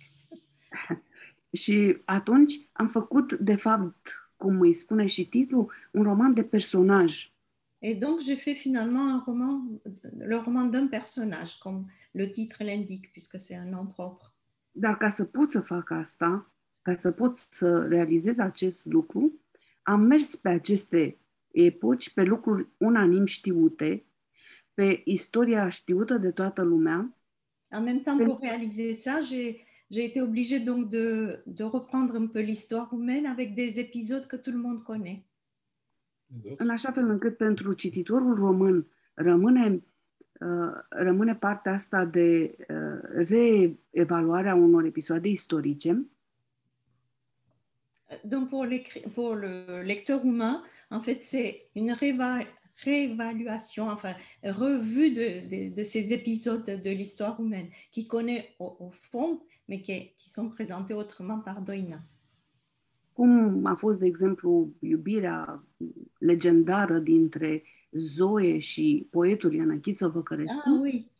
Și atunci am făcut, de fapt, cum îi spune și titlul, un roman de personaj. Et donc, j'ai fait finalement un roman, le roman d'un personnage, comme le titre l'indique, puisque c'est un nom propre. Dar ca să pot să fac asta, ca să pot să realizez acest lucru, am mers pe aceste epoci, pe lucruri unanim știute, pe istoria știută de toată lumea. En même temps, pour réaliser ça, j'ai, j'ai été obligée donc de, de reprendre un peu l'histoire roumaine avec des épisodes que tout le monde connaît. În așa fel încât pentru cititorul român rămâne, uh, rămâne partea asta de uh, reevaluare a unor episoade istorice. Donc pour, pour le lecteur roumain, En fait, c'est une réévaluation, enfin, revue de, de, de, ces épisodes de l'histoire humaine qui connaît au, au fond, mais qui, qui, sont présentés autrement par Doina. Cum a fost, de exemplu, iubirea legendară dintre Zoe și poetul Ianachiță Văcărescu? Ah oui.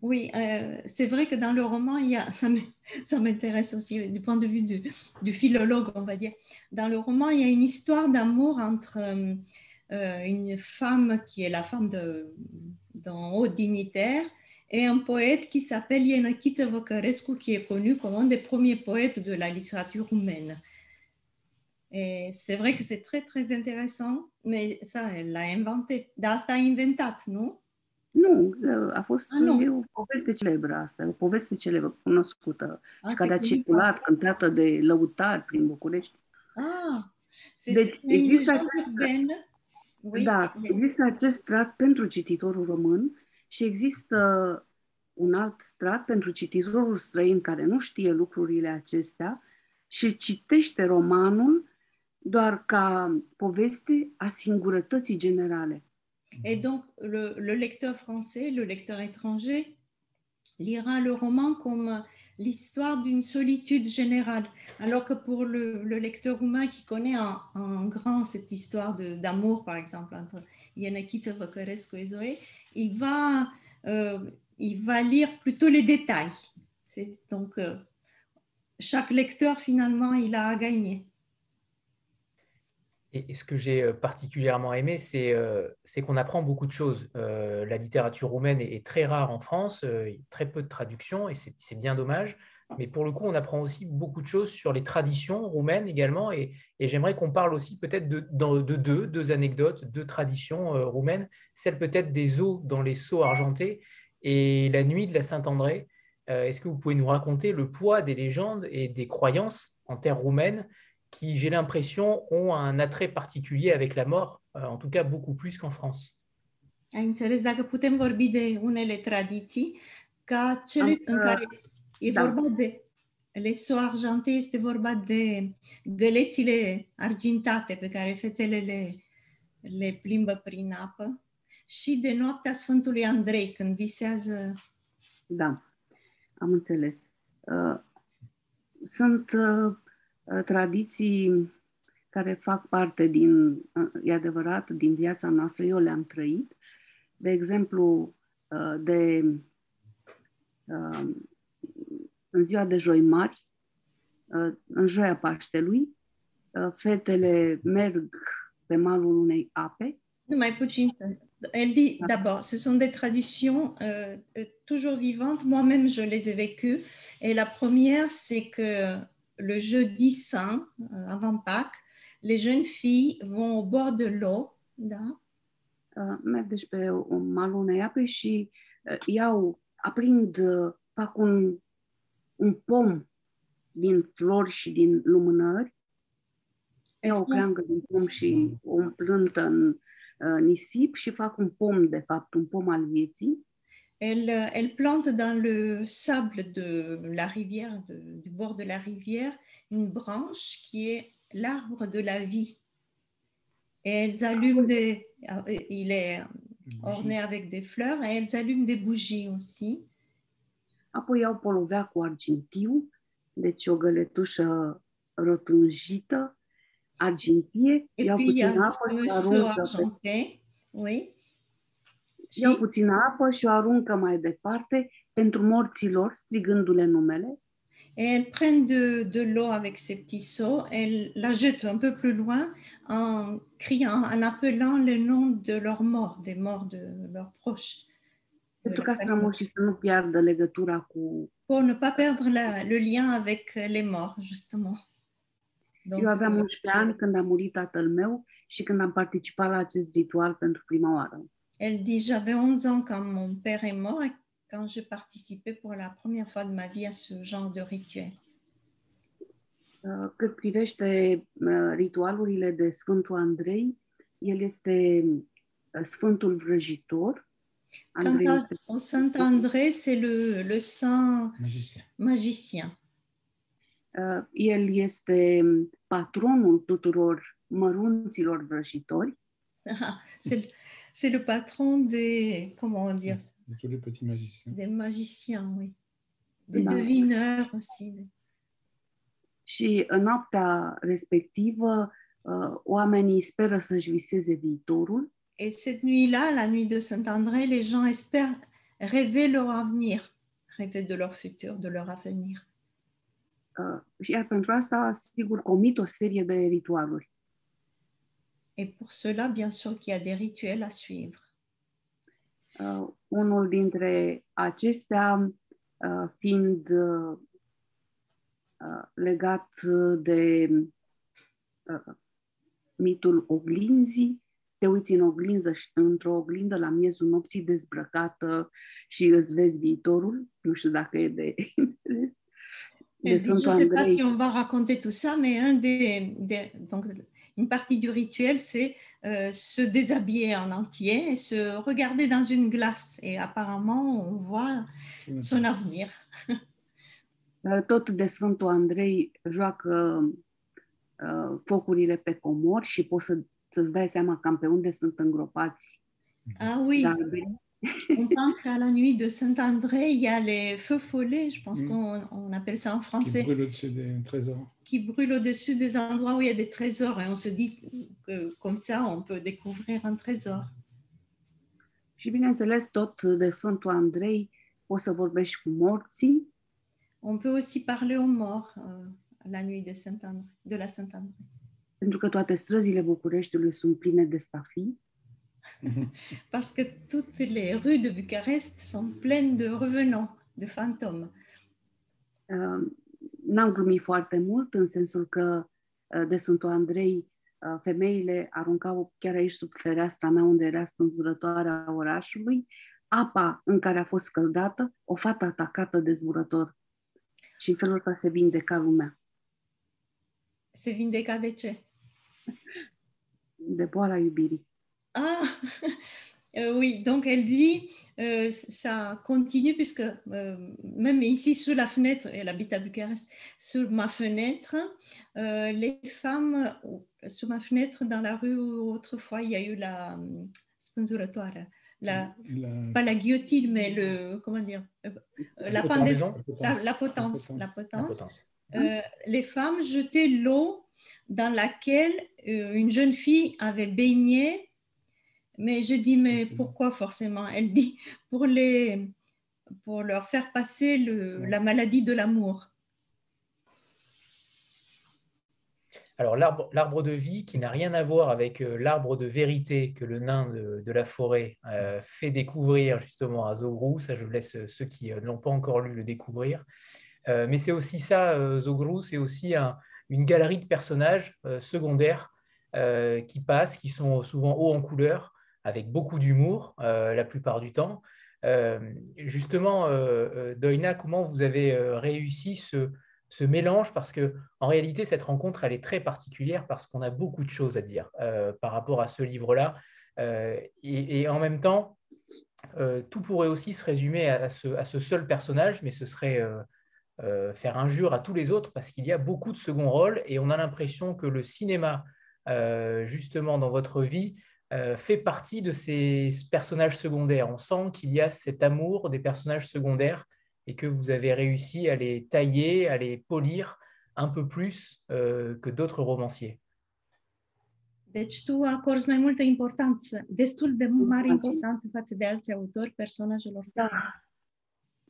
Oui, euh, c'est vrai que dans le roman, il y a, ça m'intéresse aussi du point de vue du, philologue, on va dire. Dans le roman, il y a une histoire d'amour entre euh, euh, une femme qui est la femme d'un haut dignitaire et un poète qui s'appelle Ienachiță Văcărescu, qui est connu comme un des premiers poètes de la littérature roumaine. Et c'est vrai que c'est très, très intéressant, mais ça, elle l'a inventé. Asta a inventat, nu? Nu, a fost ah, nu. E o poveste celebră asta, o poveste celebră, cunoscută, a, care a circulat, cântată de lăutari prin București. Ah, deci există acest, oui. da, există acest strat pentru cititorul român și există un alt strat pentru cititorul străin care nu știe lucrurile acestea și citește romanul doar ca poveste a singurătății generale. Et donc, le, le, lecteur français, le lecteur étranger, lira le roman comme l'histoire d'une solitude générale, alors que pour le, le lecteur roumain qui connaît en, en grand cette histoire d'amour, par exemple, entre Ianakita Văcărescu et Zoé, il va, euh, il va lire plutôt les détails. Donc, euh, chaque lecteur, finalement, il a à gagner. Et, ce que j'ai euh, particulièrement aimé, euh, c'est qu'on apprend beaucoup de choses. Euh, la littérature roumaine est, très rare en France, très peu de traductions, et c'est bien dommage. Mais pour le coup, on apprend aussi beaucoup de choses sur les traditions roumaines également. Et, j'aimerais qu'on parle aussi peut-être de, de, deux, deux anecdotes, deux traditions roumaines. Celle peut-être des eaux dans les seaux argentés et la nuit de la Saint-André. Est-ce que vous pouvez nous raconter le poids des légendes et des croyances en terre roumaine qui, j'ai l'impression, ont un attrait particulier avec la mort, euh, en tout cas beaucoup plus qu'en France. Ai înțeles dacă putem vorbi de unele tradiții ca cele Am, în care e da. vorba de leso argente, este vorba de gălețile argintate pe care fetele le, le plimbă prin apă și de noaptea Sfântului Andrei când visează. Da, am înțeles. Uh, sunt uh, Uh, tradiții care fac parte din, uh, e adevărat, din viața noastră, eu le-am trăit. De exemplu, uh, de în ziua de joi mari, în joia Paștelui, fetele merg pe malul unei ape. Mai puțin. Elle dit d'abord, ce sont des traditions euh, toujours vivantes. Moi-même, je les ai vécues. Et la première, c'est que le jeudi saint, euh, avant Pâques, les jeunes filles vont au bord de l'eau, da? Uh, merg deci pe malul unei ape și uh, iau, aprind, uh, fac un, un pom din flori și din lumânări, iau o creangă din pom și o umplântă în uh, nisip și fac un pom, de fapt, un pom al vieții. Elle, euh, elle, plante dans le sable de la rivière, de, du bord de la rivière, une branche qui est l'arbre de la vie. Et elles allument des. Euh, il est orné avec des fleurs et elles allument des bougies aussi. Apoi iau polovea cu argintiu, deci o găletușă rotunjită, argintie, et puis, apă și aruncă pe... Oui. Și... Iau puțină apă și o aruncă mai departe pentru morții lor, strigându-le numele. Et elle prend de, de l'eau avec ses petits seaux, elle la jette un peu plus loin en criant, en appelant le nom de leurs morts, des morts de leurs proches. Pentru ca strămoșii să nu piardă legătura cu... Pour ne pas perdre la, le lien avec les morts, justement. Donc, Eu aveam 11 ani când a murit tatăl meu și când am participat la acest ritual pentru prima oară. Elle dit, j'avais 11 ans quand mon père est mort et quand j'ai participé pour la première fois de ma vie à ce genre de rituel. Uh, cât privește uh, ritualurile de Sfântul Andrei, el este uh, Sfântul Vrăjitor. Andrei Quant este... au Saint André, c'est le, le saint magicien. magicien. El este patronul tuturor mărunților vrăjitori. c'est c'est le patron des, comment dire De tous les petits magiciens. Des magiciens, oui. Des da. devineurs aussi. Și în noaptea respectivă, uh, oamenii speră să-și viseze viitorul. Et cette nuit-là, la nuit de Saint-André, les gens espèrent rêver leur avenir, rêver de leur futur, de leur avenir. Uh, iar pentru asta, sigur, comit o serie de ritualuri. Et pour cela, bien sûr qu'il y a des rituels à suivre. Uh, unul dintre acestea uh, fiind uh, uh, legat de uh, mitul oglinzii, te uiți în oglinză, într-o oglindă la miezul nopții dezbrăcată și îți vezi viitorul. Nu știu dacă e de interes. De dit, je ne sais pas si on va raconter tout ça, mais un des, des donc, une partie du rituel, c'est euh, se déshabiller en entier et se regarder dans une glace. Et apparemment, on voit son avenir. Tot de Sfântul Andrei joacă uh, focurile pe comori și poți să să-ți dai seama cam pe unde sunt îngropați. Ah oui. On pense qu'à la nuit de Saint-André, il y a les feux follets, je pense mm. qu'on on appelle ça en français. Qui brûlent au-dessus des trésors. Qui brûlent au-dessus des endroits où il y a des trésors. Et on se dit que comme ça, on peut découvrir un trésor. Și bineînțeles, tot de Sfântul Andrei poți să vorbești cu morții. On peut aussi parler aux morts euh, la nuit de, Saint de la Saint-André. pentru că toate străzile Bucureștiului sunt pline de stafii. Parce que toutes les rues de Bucarest sont pleines de revenants, de fantômes. Uh, N-am glumit foarte mult în sensul că uh, de Sfântul Andrei uh, femeile aruncau chiar aici sub fereastra mea unde era spânzurătoarea orașului apa în care a fost scăldată, o fată atacată de zburător. Și în felul ăsta se vindeca lumea. Se vindeca de ce? de boala iubirii. Ah, euh, oui, donc elle dit, euh, ça continue puisque euh, même ici sous la fenêtre, elle habite à Bucarest, sous ma fenêtre, euh, les femmes, sous ma fenêtre dans la rue où autrefois il y a eu la sponsuratoire, la, la, pas la guillotine, mais le, comment dire, la, pendaison, la, la, potence, la potence. les femmes jetaient l'eau dans laquelle une jeune fille avait baigné. Mais je dis, mais pourquoi forcément? Elle dit, pour, les, pour leur faire passer le, la maladie de l'amour. Alors l'arbre de vie qui n'a rien à voir avec euh, l'arbre de vérité que le nain de, de la forêt euh, fait découvrir justement à Zogrou, ça je laisse ceux qui ne l'ont pas encore lu le découvrir. Euh, mais c'est aussi ça, euh, Zogrou, c'est aussi un, une galerie de personnages euh, secondaires euh, qui passent, qui sont souvent hauts en couleur, avec beaucoup d'humour euh, la plupart du temps. justement, Doina, comment vous avez réussi ce, mélange? Parce que en réalité cette rencontre elle est très particulière parce qu'on a beaucoup de choses à dire par rapport à ce livre là et, en même temps tout pourrait aussi se résumer à ce, à ce seul personnage mais ce serait euh, faire injure à tous les autres parce qu'il y a beaucoup de second rôles et on a l'impression que le cinéma, euh, justement, dans votre vie, euh, fait partie de ces personnages secondaires. On sent qu'il y a cet amour des personnages secondaires et que vous avez réussi à les tailler, à les polir un peu plus que d'autres romanciers. Deci tu acorzi mai multă importanță, destul de mare importanță față de alți autori personajelor. Da.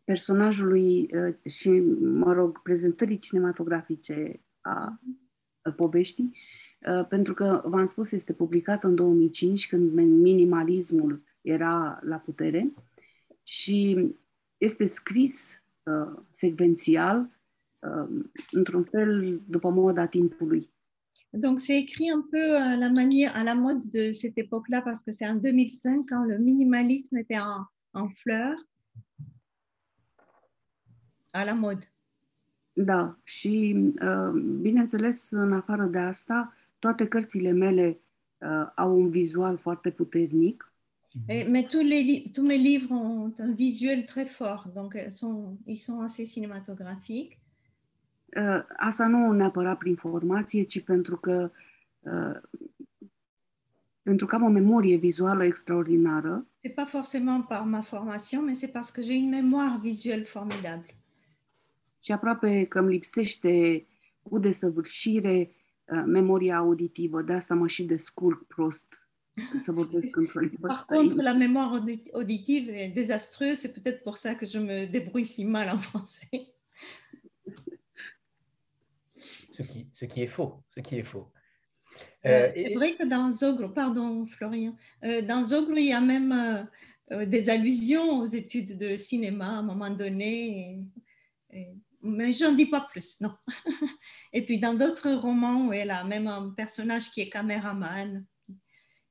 personajului uh, și, mă rog, prezentării cinematografice a poveștii, uh, pentru că, v-am spus, este publicat în 2005, când minimalismul era la putere și este scris uh, secvențial, într-un fel după moda timpului. Donc, c'est écrit un peu à la manière, à la mode de cette époque-là, parce que c'est en 2005, quand le minimalisme était en, en fleurs. a la mod. Da, și uh, bineînțeles, în afară de asta, toate cărțile mele uh, au un vizual foarte puternic. Et, mais tous, les, tous mes livres ont un visuel très fort, donc ils sont, ils sont assez cinématographiques. Uh, asta nu neapărat prin formație, ci pentru că uh, pentru că am o memorie vizuală extraordinară. C'est pas forcément par ma formation, mais c'est parce que j'ai une mémoire visuelle formidable și aproape că îmi lipsește cu desăvârșire uh, memoria auditivă, de asta mă și descurc prost Par contre, la mémoire auditive est désastreuse. C'est peut-être pour ça que je me débrouille si mal en français. Ce qui, ce qui est faux. Ce qui est faux. Euh, c'est vrai que dans Zogro, pardon Florian, euh, dans Zogro, il y a même euh, des allusions aux études de cinéma à un moment donné. Mais je n'en dis pas plus, non. et puis dans d'autres romans, elle a même un personnage qui est caméraman,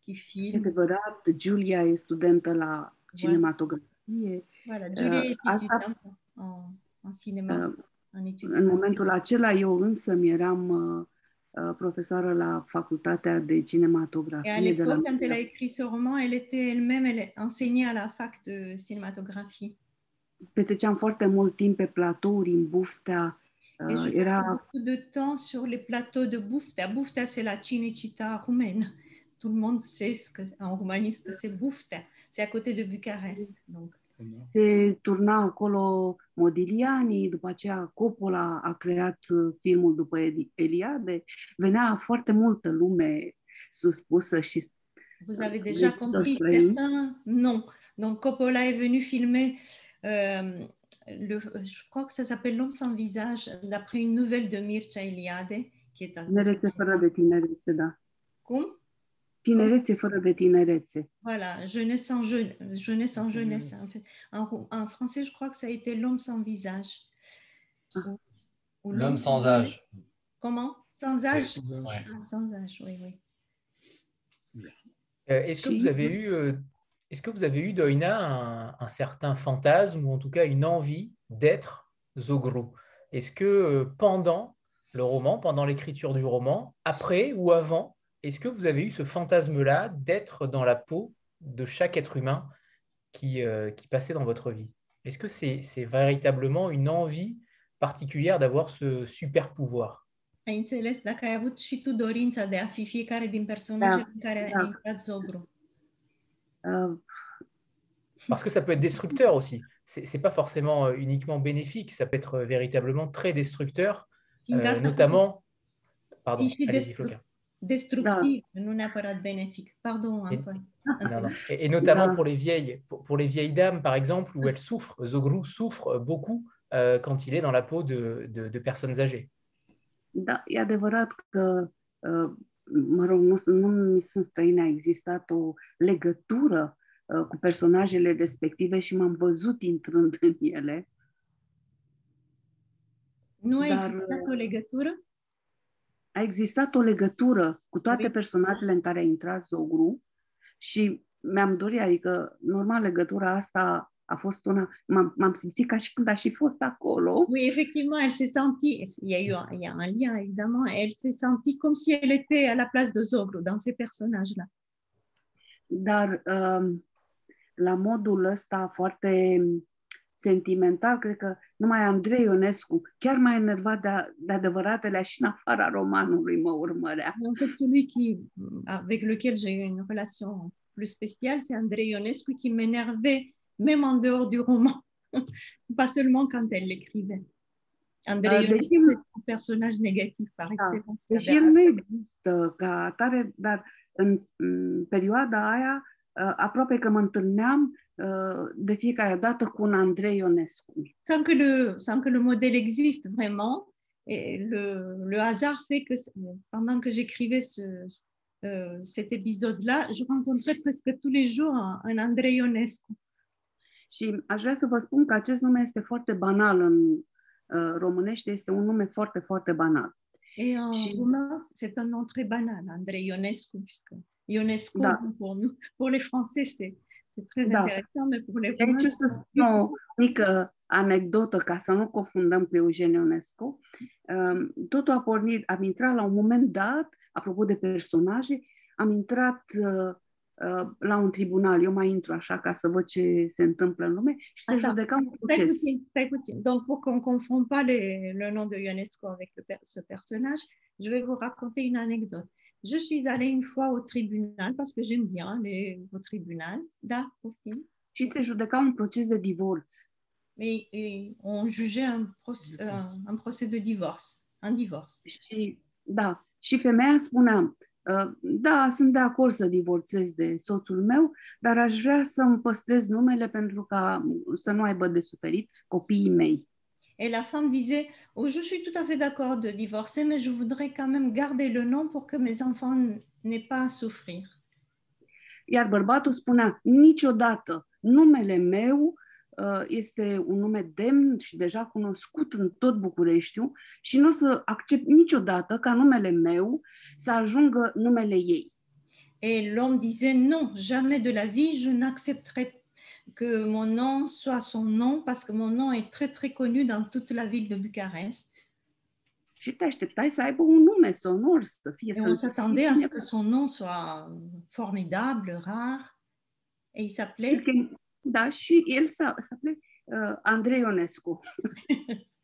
qui filme. adevărat, Julia e studentă la cinematografie. Voilà, Julia uh, e étudiante en, en cinéma. Uh, în, în momentul acela eu însă mi eram uh, uh, profesoară la facultatea de cinematografie. Et à l'époque, quand elle a écrit ce roman, elle était elle-même, elle enseignait à la fac de cinématographie. Petreceam foarte mult timp pe platouri în Buftea. Et je era... beaucoup de temps sur les plateaux de Buftea. Buftea, c'est la Cinecittà roumaine. Tout le monde sait ce que, en Roumanie ce que c'est Buftea. C'est à côté de Bucarest. Donc. Se turna acolo Modigliani, după aceea Coppola a creat filmul după Eliade. Venea foarte multă lume suspusă și Vous avez déjà compris, certains, non. Donc Coppola est venu filmer, euh, le, je crois que ça s'appelle L'homme sans visage, d'après une nouvelle de Mircea Eliade, qui est un... Voilà, jeunesse sans, je, jeunesse sans jeunesse. En, fait. en, en, français, je crois que ça a été l'homme sans visage. Ah. L'homme sans âge. Comment? Sans âge? Ouais. Ah, sans âge, oui, oui. Euh, est-ce que vous avez eu, euh, est-ce que vous avez eu, Doina, un, un, certain fantasme ou en tout cas une envie d'être Zogro? Est-ce que euh, pendant le roman, pendant l'écriture du roman, après ou avant, est-ce que vous avez eu ce fantasme-là d'être dans la peau de chaque être humain qui, euh, qui passait dans votre vie? Est-ce que c'est véritablement une envie particulière d'avoir ce super pouvoir? Ai înțeles dacă ai avut și tu dorința de a fi fiecare din personajele da, în care da. a intrat Zogru. Uh, Parce que ça peut être destructeur aussi. C'est n'est pas forcément euh, uniquement bénéfique, ça peut être euh, véritablement très destructeur, euh, notamment... Pardon, allez-y, Floca. destructif, nu neapărat bénéfique. Pardon, Antoine. Et, non, non. Et, et notamment pour, les vieilles, pour, pour, les vieilles dames, par exemple, où elles souffrent. Zogru souffre beaucoup euh, quand il est dans la peau de, de, de personnes âgées. Da, e adevărat că, mă rog, nu, nu mi sunt străine, a existat o legătură uh, cu personajele respective și m-am văzut intrând în ele. Nu a existat o legătură? a existat o legătură cu toate personajele în care a intrat Zogru și mi-am dorit, adică normal legătura asta a fost una, m-am, simțit ca și când aș și fost acolo. Oui, effectivement, elle s'est sentie, il y a eu un, il y a un lien évidemment, elle s'est sentie comme si elle était à la place de Zogru dans ces personnages-là. Dar um, la modul ăsta foarte sentimental, cred că numai Andrei Ionescu, chiar mai enervat de, de adevăratele și în afara romanului, mă urmărea. En fait, celui qui, avec lequel j'ai eu une relation plus spéciale, c'est Andrei Ionescu qui m'énervait même en dehors du roman, pas seulement quand elle l'écrivait. Andrei uh, Ionescu este un personaj negativ par excellence. Da, deci el nu există ca atare, dar în, în perioada aia aproape că mă întâlneam de fiecare dată cu un Andrei Ionescu. Sans que le, sans que le modèle existe vraiment, et le, le hasard fait que pendant que j'écrivais ce, euh, cet épisode-là, je rencontrais presque tous les jours un, un Andrei Ionescu. Și aș vrea să vă spun că acest nume este foarte banal în uh, românește, este un nume foarte, foarte banal. Et en și... roumain, c'est un nom très banal, Andrei Ionescu, puisque Ionescu, da. pour nous, pour les Français, c'est C'est très da. intéressant, mais pour les Deci o să spun o mică anecdotă ca să nu confundăm pe Eugen Ionescu. Um, totul a pornit, am intrat la un moment dat, apropo de personaje, am intrat uh, uh, la un tribunal, eu mai intru așa ca să văd ce se întâmplă în lume și să judecăm un proces. Stai puțin, stai puțin. Donc, pour qu'on ne confonde pas les, le nom de Ionescu avec le, ce personnage, je vais vous raconter une anecdote. Je suis allée une fois au tribunal parce que j'aime bien aller au tribunal. Da, poftim. Și se judeca un proces de divorț. Et, et on jugeait un, proces, un, un proces de divorce, un divorce. Și, da, și femeia spunea, da, sunt de acord să divorțez de soțul meu, dar aș vrea să-mi păstrez numele pentru ca să nu aibă de suferit copiii mei. Et la femme disait, oh, je suis tout à fait d'accord de divorcer, mais je voudrais quand même garder le nom pour que mes enfants n'aient pas à souffrir. Iar bărbatul spunea, niciodată numele meu uh, este un nume demn și deja cunoscut în tot Bucureștiul și nu o să accept niciodată ca numele meu să ajungă numele ei. Et l'homme disait, non, jamais de la vie, je n'accepterai que mon nom soit son nom parce que mon nom est très très connu dans toute la ville de Bucarest. Și te așteptai să aibă un nume sonor, să fie Et on s'attendait à ce que son nom soit formidable, rare. Et il s'appelait Da, și el s'appelait uh, Andrei Ionescu.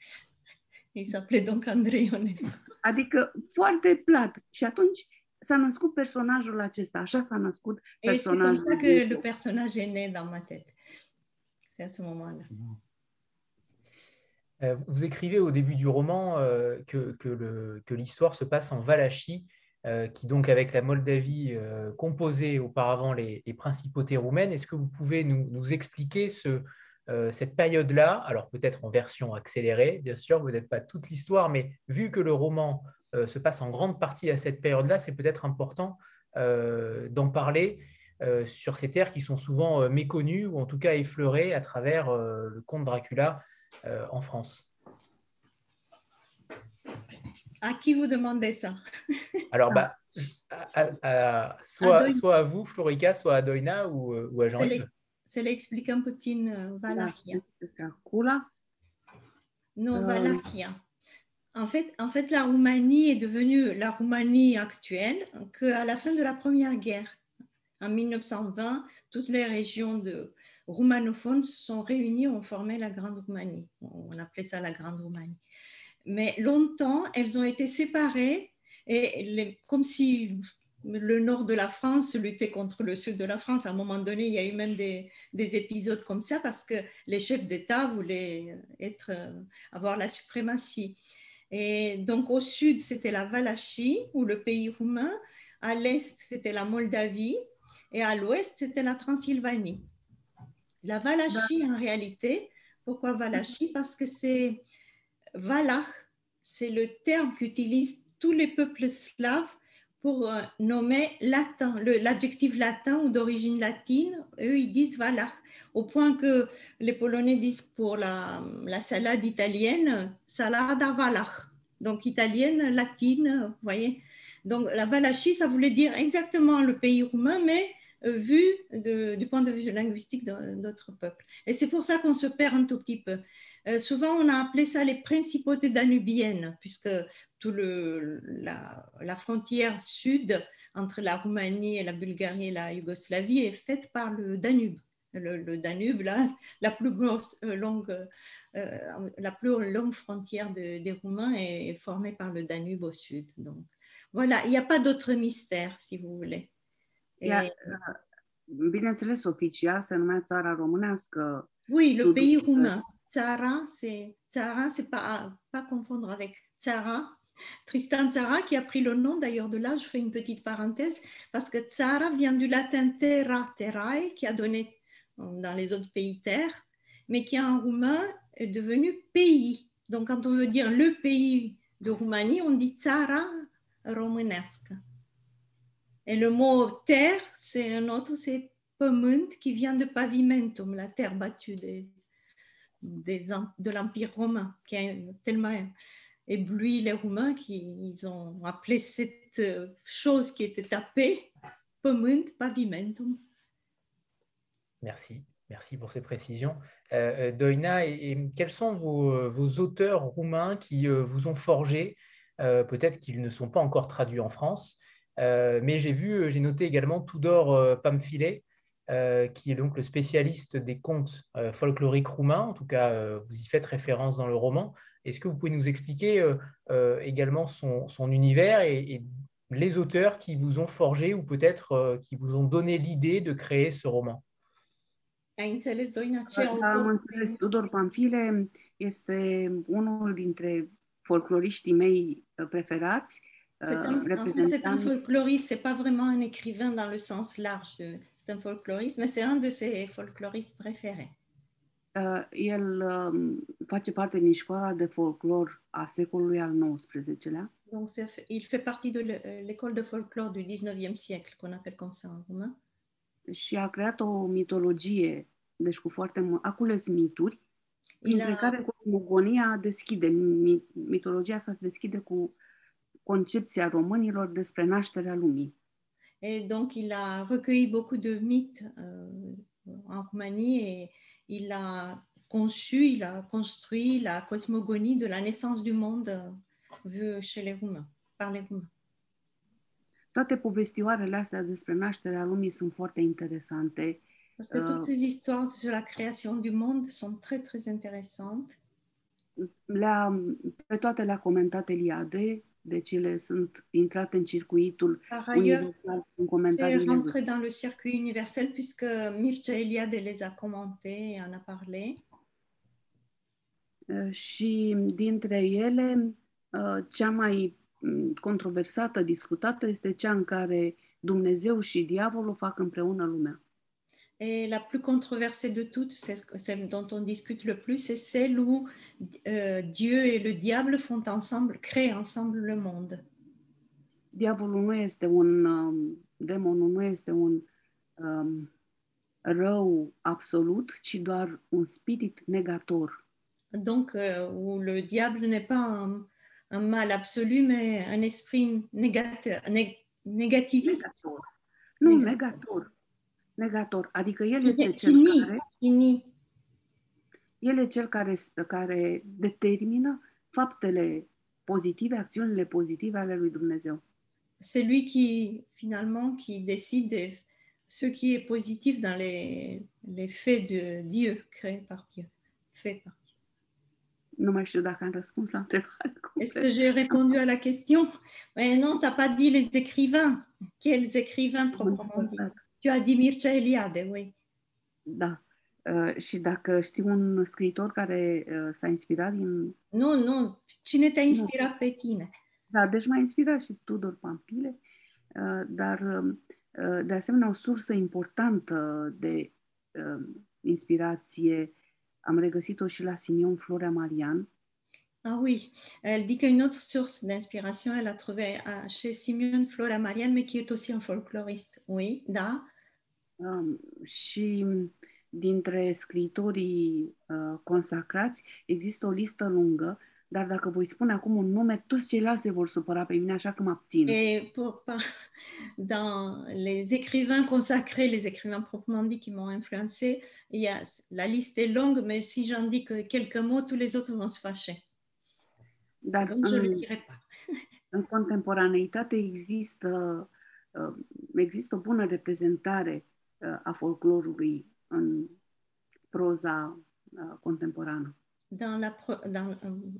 il s'appelait donc Andrei Ionescu. Adică foarte plat. Și atunci s-a născut personajul acesta, așa s-a născut personajul. C'est comme ça que le personnage est né dans ma tête. C'est à ce moment-là. Euh, vous écrivez au début du roman euh, que, que l'histoire se passe en Valachie, euh, qui donc avec la Moldavie euh, composait auparavant les, principautés roumaines. Est-ce que vous pouvez nous, expliquer euh, cette période-là? Alors peut-être en version accélérée, bien sûr, peut-être pas toute l'histoire, mais vu que le roman euh, se passe en grande partie à cette période-là, c'est peut-être important euh, d'en parler euh, sur ces terres qui sont souvent méconnues ou en tout cas effleurées à travers le conte Dracula en France. À qui vous demandez ça? Alors, bah, à, à, soit, à soit, à vous, Florica, soit à Doina ou, ou à Jean-Yves. Se l'expliquăm puțin Valachia. Cula? Non, Valachia. En fait, en fait, la Roumanie est devenue la Roumanie actuelle qu'à la fin de la Première Guerre. En 1920, toutes les régions de roumanophones sont réunies, ont formé la Grande Roumanie. On appelait ça la Grande Roumanie. Mais longtemps, elles ont été séparées et les, comme si le nord de la France luttait contre le sud de la France. À un moment donné, il y a eu même des, des épisodes comme ça parce que les chefs d'État voulaient être, avoir la suprématie. Et donc au sud, c'était la Valachie ou le pays roumain. À l'est, c'était la Moldavie. Et à l'ouest, c'était la Transylvanie. La Valachie, en réalité, pourquoi Valachie? Parce que c'est Valach, c'est le terme qu'utilisent tous les peuples slaves pour nommer latin, l'adjectif latin ou d'origine latine. Eux, ils disent Valach. Au point que les Polonais disent pour la, la salade italienne, salada Valach. Donc italienne, latine, vous voyez. Donc la Valachie, ça voulait dire exactement le pays roumain, mais vu du point de vue linguistique d'autres peuples. Et c'est pour ça qu'on se perd un tout petit peu. Euh, souvent, on a appelé ça les principautés danubiennes, puisque tout le, la, frontière sud entre la Roumanie et la Bulgarie et la Yougoslavie est faite par le Danube. Le, Danube, la plus grosse, euh, longue, euh, la plus longue frontière de, des Roumains est, est formée par le Danube au sud. Donc, voilà, il n'y a pas d'autre mystère, si vous voulez. Iar, bineînțeles, oficial se numea țara românească. Oui, le pays roumain. Tzara, c'est Tzara, c'est pas pas confondre avec Tzara. Tristan Tzara, qui a pris le nom d'ailleurs de là, je fais une petite parenthèse, parce que Tzara vient du latin terra, terrae, qui a donné dans les autres pays terre, mais qui en roumain est devenu pays. Donc quand on veut dire le pays de Roumanie, on dit Tzara românească. Et le mot terre, c'est un autre, c'est pământ, qui vient de pavimentum, la terre battue des, de l'Empire romain, qui a tellement ébloui les Roumains qu'ils ont appelé cette chose qui était tapée pământ, pavimentum. Merci. Merci pour ces précisions. Euh, Doina, et, et quels sont vos, vos, auteurs roumains qui euh, vous ont forgé? Euh, Peut-être qu'ils ne sont pas encore traduits en France, euh, mais j'ai vu, j'ai noté également Tudor euh, Pamphile, euh, qui est donc le spécialiste des contes folkloriques roumains. En tout cas, vous y faites référence dans le roman. Est-ce que vous pouvez nous expliquer également son, son univers et, et, les auteurs qui vous ont forgé ou peut-être qui vous ont donné l'idée de créer ce roman? Ai înțeles, Doina, ce Am înțeles, Tudor Pamphile este unul dintre folcloriștii mei preferați C'est un, en fait, c'est un folkloriste, c'est pas vraiment un écrivain dans le sens large. C'est un folkloriste, mais c'est un de ses folkloristes préférés. Uh, el um, face parte din școala de folclor a secolului al XIX-lea. Donc, il fait partie de l'école de folklore du 19e siècle, qu'on appelle comme ça en roumain. Și a creat o mitologie, deci cu foarte a cules mituri, printre a... care cosmogonia deschide, mitologia asta se deschide cu concepția românilor despre nașterea lumii. Et donc, il a recueilli beaucoup de mythes euh, en Roumanie et il a conçu, il a construit la cosmogonie de la naissance du monde euh, vue chez les Roumains, par les Roumains. Toate povestioarele astea despre nașterea lumii sunt foarte interesante. Parce que toutes ces histoires sur la création du monde sont très, très intéressantes. Le-a, pe toate le-a comentat Eliade, deci ele sunt intrate în circuitul Par ailleurs, c'est rentré dans le circuit universel puisque Mircea Eliade les a commentés et en a parlé. Uh, și dintre ele, uh, cea mai mm, controversată, discutată, este cea în care Dumnezeu și diavolul fac împreună lumea. Et la plus controversée de toutes, celle dont on discute le plus, c'est celle où euh, Dieu et le diable font ensemble, créent ensemble le monde. Diavolul nu este un, um, demonul nu este un um, rău absolut, ci doar un spirit negator. Donc, euh, où le diable n'est pas un, un, mal absolu, mais un esprit négateur, nég négativiste. Negator. Nu. Negator, adică el este cel care... Ini. El e cel care, care determină faptele pozitive, acțiunile pozitive ale lui Dumnezeu. C'est lui qui, finalement, qui décide ce qui est positif dans les, les faits de Dieu, créés par Dieu, fait par Dieu. Nu mai știu dacă am răspuns la întrebare. Est-ce que j'ai répondu à la question? Mais non, tu n'as pas dit les écrivains. Quels écrivains proprement dit? Tu as dit Mircea Eliade, oui. Da. Uh, și dacă știi un scriitor care uh, s-a inspirat din... Nu, nu. Cine te-a inspirat nu. pe tine? Da, deci m-a inspirat și Tudor Pampile, uh, dar uh, de asemenea o sursă importantă de uh, inspirație am regăsit-o și la Simion Florea Marian. Ah oui, elle dit qu'une autre source d'inspiration, elle a trouvé chez Simeon Flora Marian, mais qui est aussi un folkloriste. Oui, da. Um, și dintre scriitorii uh, consacrați există o listă lungă, dar dacă voi spune acum un nume, toți ceilalți se vor supăra pe mine, așa că mă abțin. Et pour, dans les écrivains consacrés, les écrivains proprement dit qui m'ont influencé, il y a, la liste est longue, mais si j'en dis que quelques mots, tous les autres vont se fâcher. Dar Donc, je le dirai pas. în contemporaneitate există, uh, există o bună reprezentare a folclorului în proza contemporană. Dans la dans,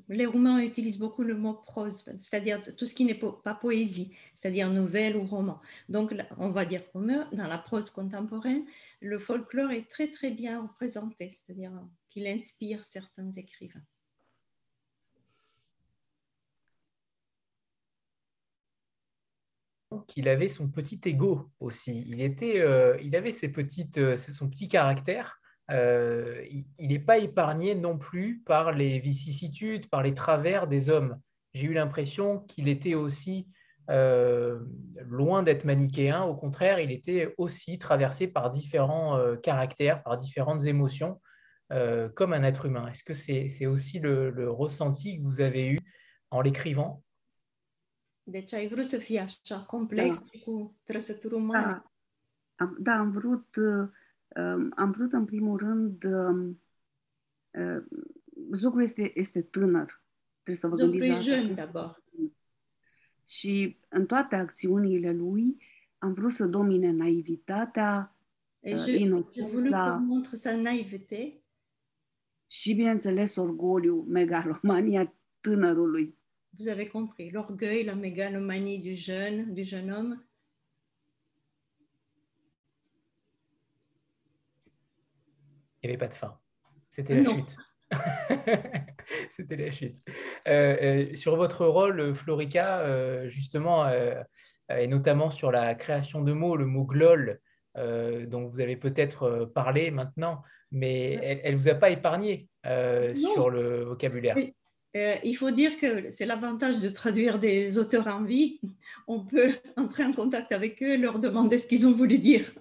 les Roumains utilisent beaucoup le mot prose, c'est-à-dire tout ce qui n'est pas poésie, c'est-à-dire nouvelle ou roman. Donc, on va dire roumain, dans la prose contemporaine, le folklore est très très bien représenté, c'est-à-dire qu'il inspire certains écrivains. Qu'il avait son petit ego aussi. Il, était, euh, il avait ses petites, euh, son petit caractère. Euh, il n'est pas épargné non plus par les vicissitudes, par les travers des hommes. J'ai eu l'impression qu'il était aussi loin d'être manichéen. Au contraire, il était aussi traversé par différents caractères, par différentes émotions, comme un être humain. Est-ce que c'est aussi le ressenti que vous avez eu en l'écrivant? Deci ai vrut să fie așa complex da. cu trăsături umane. Da, am, da, am vrut, uh, am vrut în primul rând, uh, Zucru este, este tânăr. Trebuie să vă gândiți la jeune, d'abord. Și în toate acțiunile lui am vrut să domine naivitatea, Et je, inocența. montre sa naivete. Și, bineînțeles, orgoliu, megalomania tânărului. Vous avez compris, l'orgueil, la mégalomanie du jeune, du jeune homme. Il n'y avait pas de fin. C'était la chute. C'était la chute. sur votre rôle, Florica, justement, et notamment sur la création de mots, le mot glol, dont vous avez peut-être parlé maintenant, mais elle ne vous a pas épargné sur le vocabulaire. Euh, il faut dire que c'est l'avantage de traduire des auteurs en vie. On peut entrer en contact avec eux et leur demander ce qu'ils ont voulu dire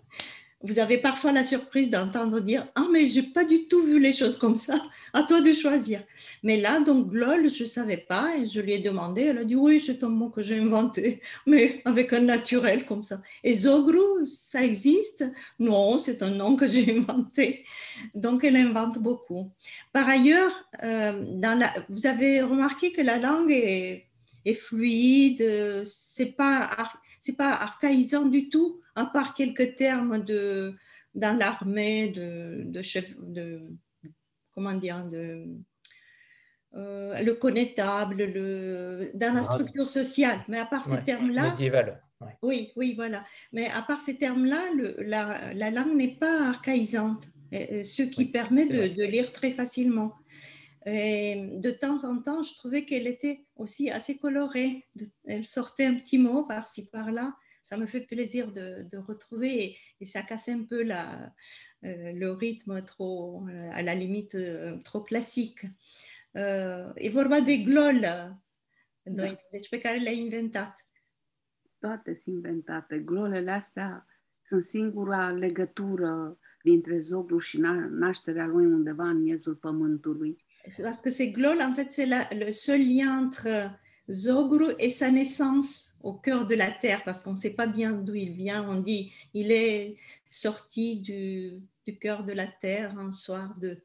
vous avez parfois la surprise d'entendre dire Ah, mais j'ai pas du tout vu les choses comme ça, à toi de choisir. Mais là, donc, Glol, je savais pas et je lui ai demandé. Elle a dit Oui, c'est un mot que j'ai inventé, mais avec un naturel comme ça. Et Zogru, ça existe? Non, c'est un nom que j'ai inventé. Donc, elle invente beaucoup. Par ailleurs, euh, vous avez remarqué que la langue est, est fluide, c'est pas, c'est pas archaïsant du tout à part quelques termes de, dans l'armée de, de, chef, de, comment dire, de, euh, le connétable, le, dans la structure sociale. Mais à part ces termes-là. Oui, oui, voilà. Mais à part ces termes-là, la, la, langue n'est pas archaïsante, ce qui permet de, de, lire très facilement. Et de temps en temps, je trouvais qu'elle était aussi assez colorée. Elle sortait un petit mot par-ci, par-là ça me fait plaisir de, de retrouver et, ça casse un peu la, euh, le rythme trop, euh, à la limite, euh, trop classique. Uh, e vorba de glol, da. deci pe care le-ai inventat. Toate sunt inventate. Glolele astea sunt singura legătură dintre Zoglu și nașterea lui undeva în miezul pământului. Parce que ces glols, en fait, c'est le seul lien entre Zogru et sa naissance au cœur de la terre, parce qu'on ne sait pas bien d'où il vient. On dit il est sorti du, du cœur de la terre un soir de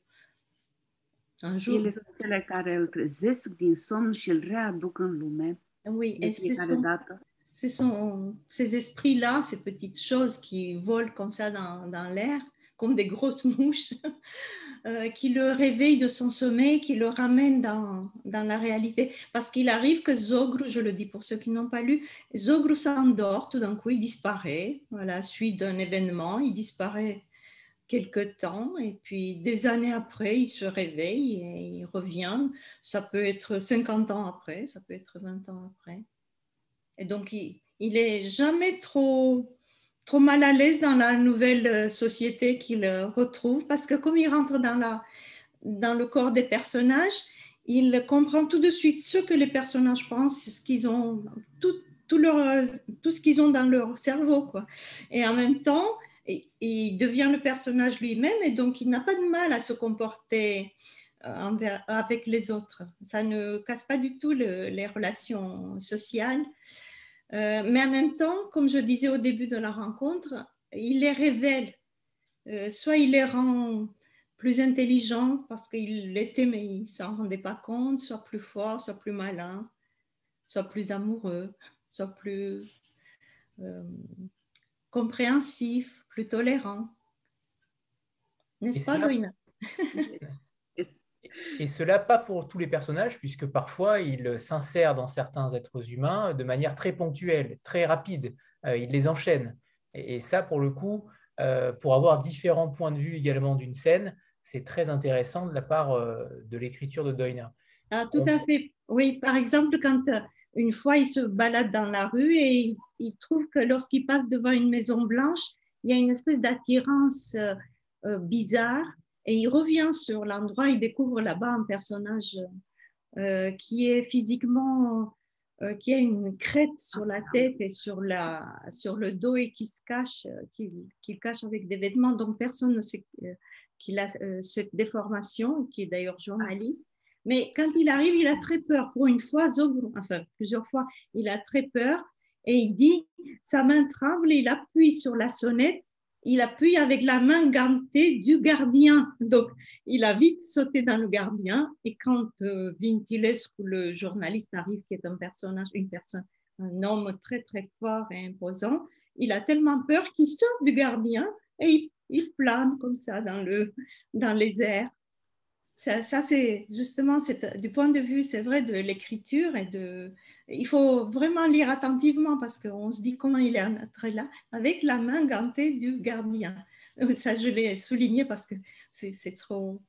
un jour. cele care îl trezesc din somn și îl readuc în lume. Oui, et ce sont, ce sont ces esprits-là, ces petites choses qui volent comme ça dans, dans l'air, comme des grosses mouches. Euh, qui le réveille de son sommeil, qui le ramène dans, dans la réalité. Parce qu'il arrive que Zogru, je le dis pour ceux qui n'ont pas lu, Zogru s'endort, tout d'un coup il disparaît, voilà, suite d'un événement, il disparaît quelque temps et puis des années après, il se réveille et il revient. Ça peut être 50 ans après, ça peut être 20 ans après. Et donc, il, il est jamais trop trop mal à l'aise dans la nouvelle euh, société qu'il euh, retrouve parce que comme il rentre dans, la, dans le corps des personnages, il comprend tout de suite ce que les personnages pensent, ce qu'ils ont, tout, tout, leur, tout ce qu'ils ont dans leur cerveau. Quoi. Et en même temps, il devient le personnage lui-même et donc il n'a pas de mal à se comporter euh, avec les autres. Ça ne casse pas du tout les relations sociales. Euh, mais en même temps, comme je disais au début de la rencontre, il les révèle. Euh, soit il les rend plus intelligents parce qu'il l'était, mais il ne s'en rendait pas compte, soit plus fort, soit plus malin, soit plus amoureux, soit plus euh, compréhensif, plus tolérant. N'est-ce pas, Doina Et cela pas pour tous les personnages, puisque parfois il s'insère dans certains êtres humains de manière très ponctuelle, très rapide. Euh, il les enchaîne. Et, ça, pour le coup, euh, pour avoir différents points de vue également d'une scène, c'est très intéressant de la part euh, de l'écriture de Doina. Ah, tout à fait. Oui, par exemple, quand une fois il se balade dans la rue et il, trouve que lorsqu'il passe devant une maison blanche, il y a une espèce d'attirance bizarre et il revient sur l'endroit, il découvre là-bas un personnage euh, qui est physiquement, euh, qui a une crête sur la tête et sur, la, sur le dos et qui se cache, euh, qui, cache avec des vêtements. Donc personne ne sait qu'il a cette déformation, qui est d'ailleurs journaliste. Mais quand il arrive, il a très peur. Pour une fois, enfin plusieurs fois, il a très peur et il dit, sa main tremble, il appuie sur la sonnette il appuie avec la main gantée du gardien. Donc, il a vite sauté dans le gardien. Et quand euh, Vintilescu, le journaliste, arrive, qui est un personnage, une personne, un homme très, très fort et imposant, il a tellement peur qu'il sort du gardien et il, plane comme ça dans, le, dans les airs ça, c'est justement du point de vue, c'est vrai, de l'écriture et de. Il faut vraiment lire attentivement parce qu'on se dit comment il est entré là avec la main gantée du gardien. Ça, je l'ai souligné parce que c'est trop,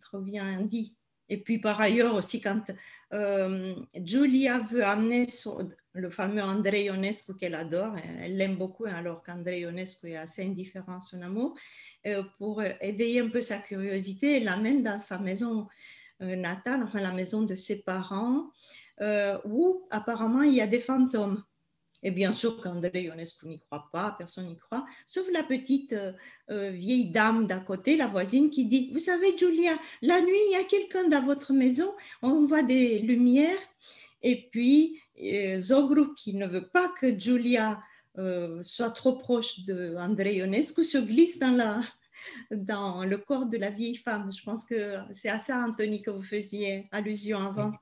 trop bien dit. Et puis par ailleurs aussi, quand euh, Julia veut amener le fameux André Ionescu qu'elle adore, elle l'aime beaucoup, hein, alors qu'André Ionescu est assez indifférent à son amour, euh, pour éveiller un peu sa curiosité, elle l'amène dans sa maison euh, natale, enfin la maison de ses parents, où apparemment il y a des fantômes. Et bien sûr qu'André Ionescu n'y croit pas, personne n'y croit, sauf la petite euh, euh, vieille dame d'à côté, la voisine, qui dit, vous savez, Julia, la nuit, il y a quelqu'un dans votre maison, on voit des lumières. Et puis, euh, Zogru, qui ne veut pas que Julia soit trop proche d'André Ionescu, se glisse dans, la, dans le corps de la vieille femme. Je pense que c'est à ça, Anthony, que vous faisiez allusion avant.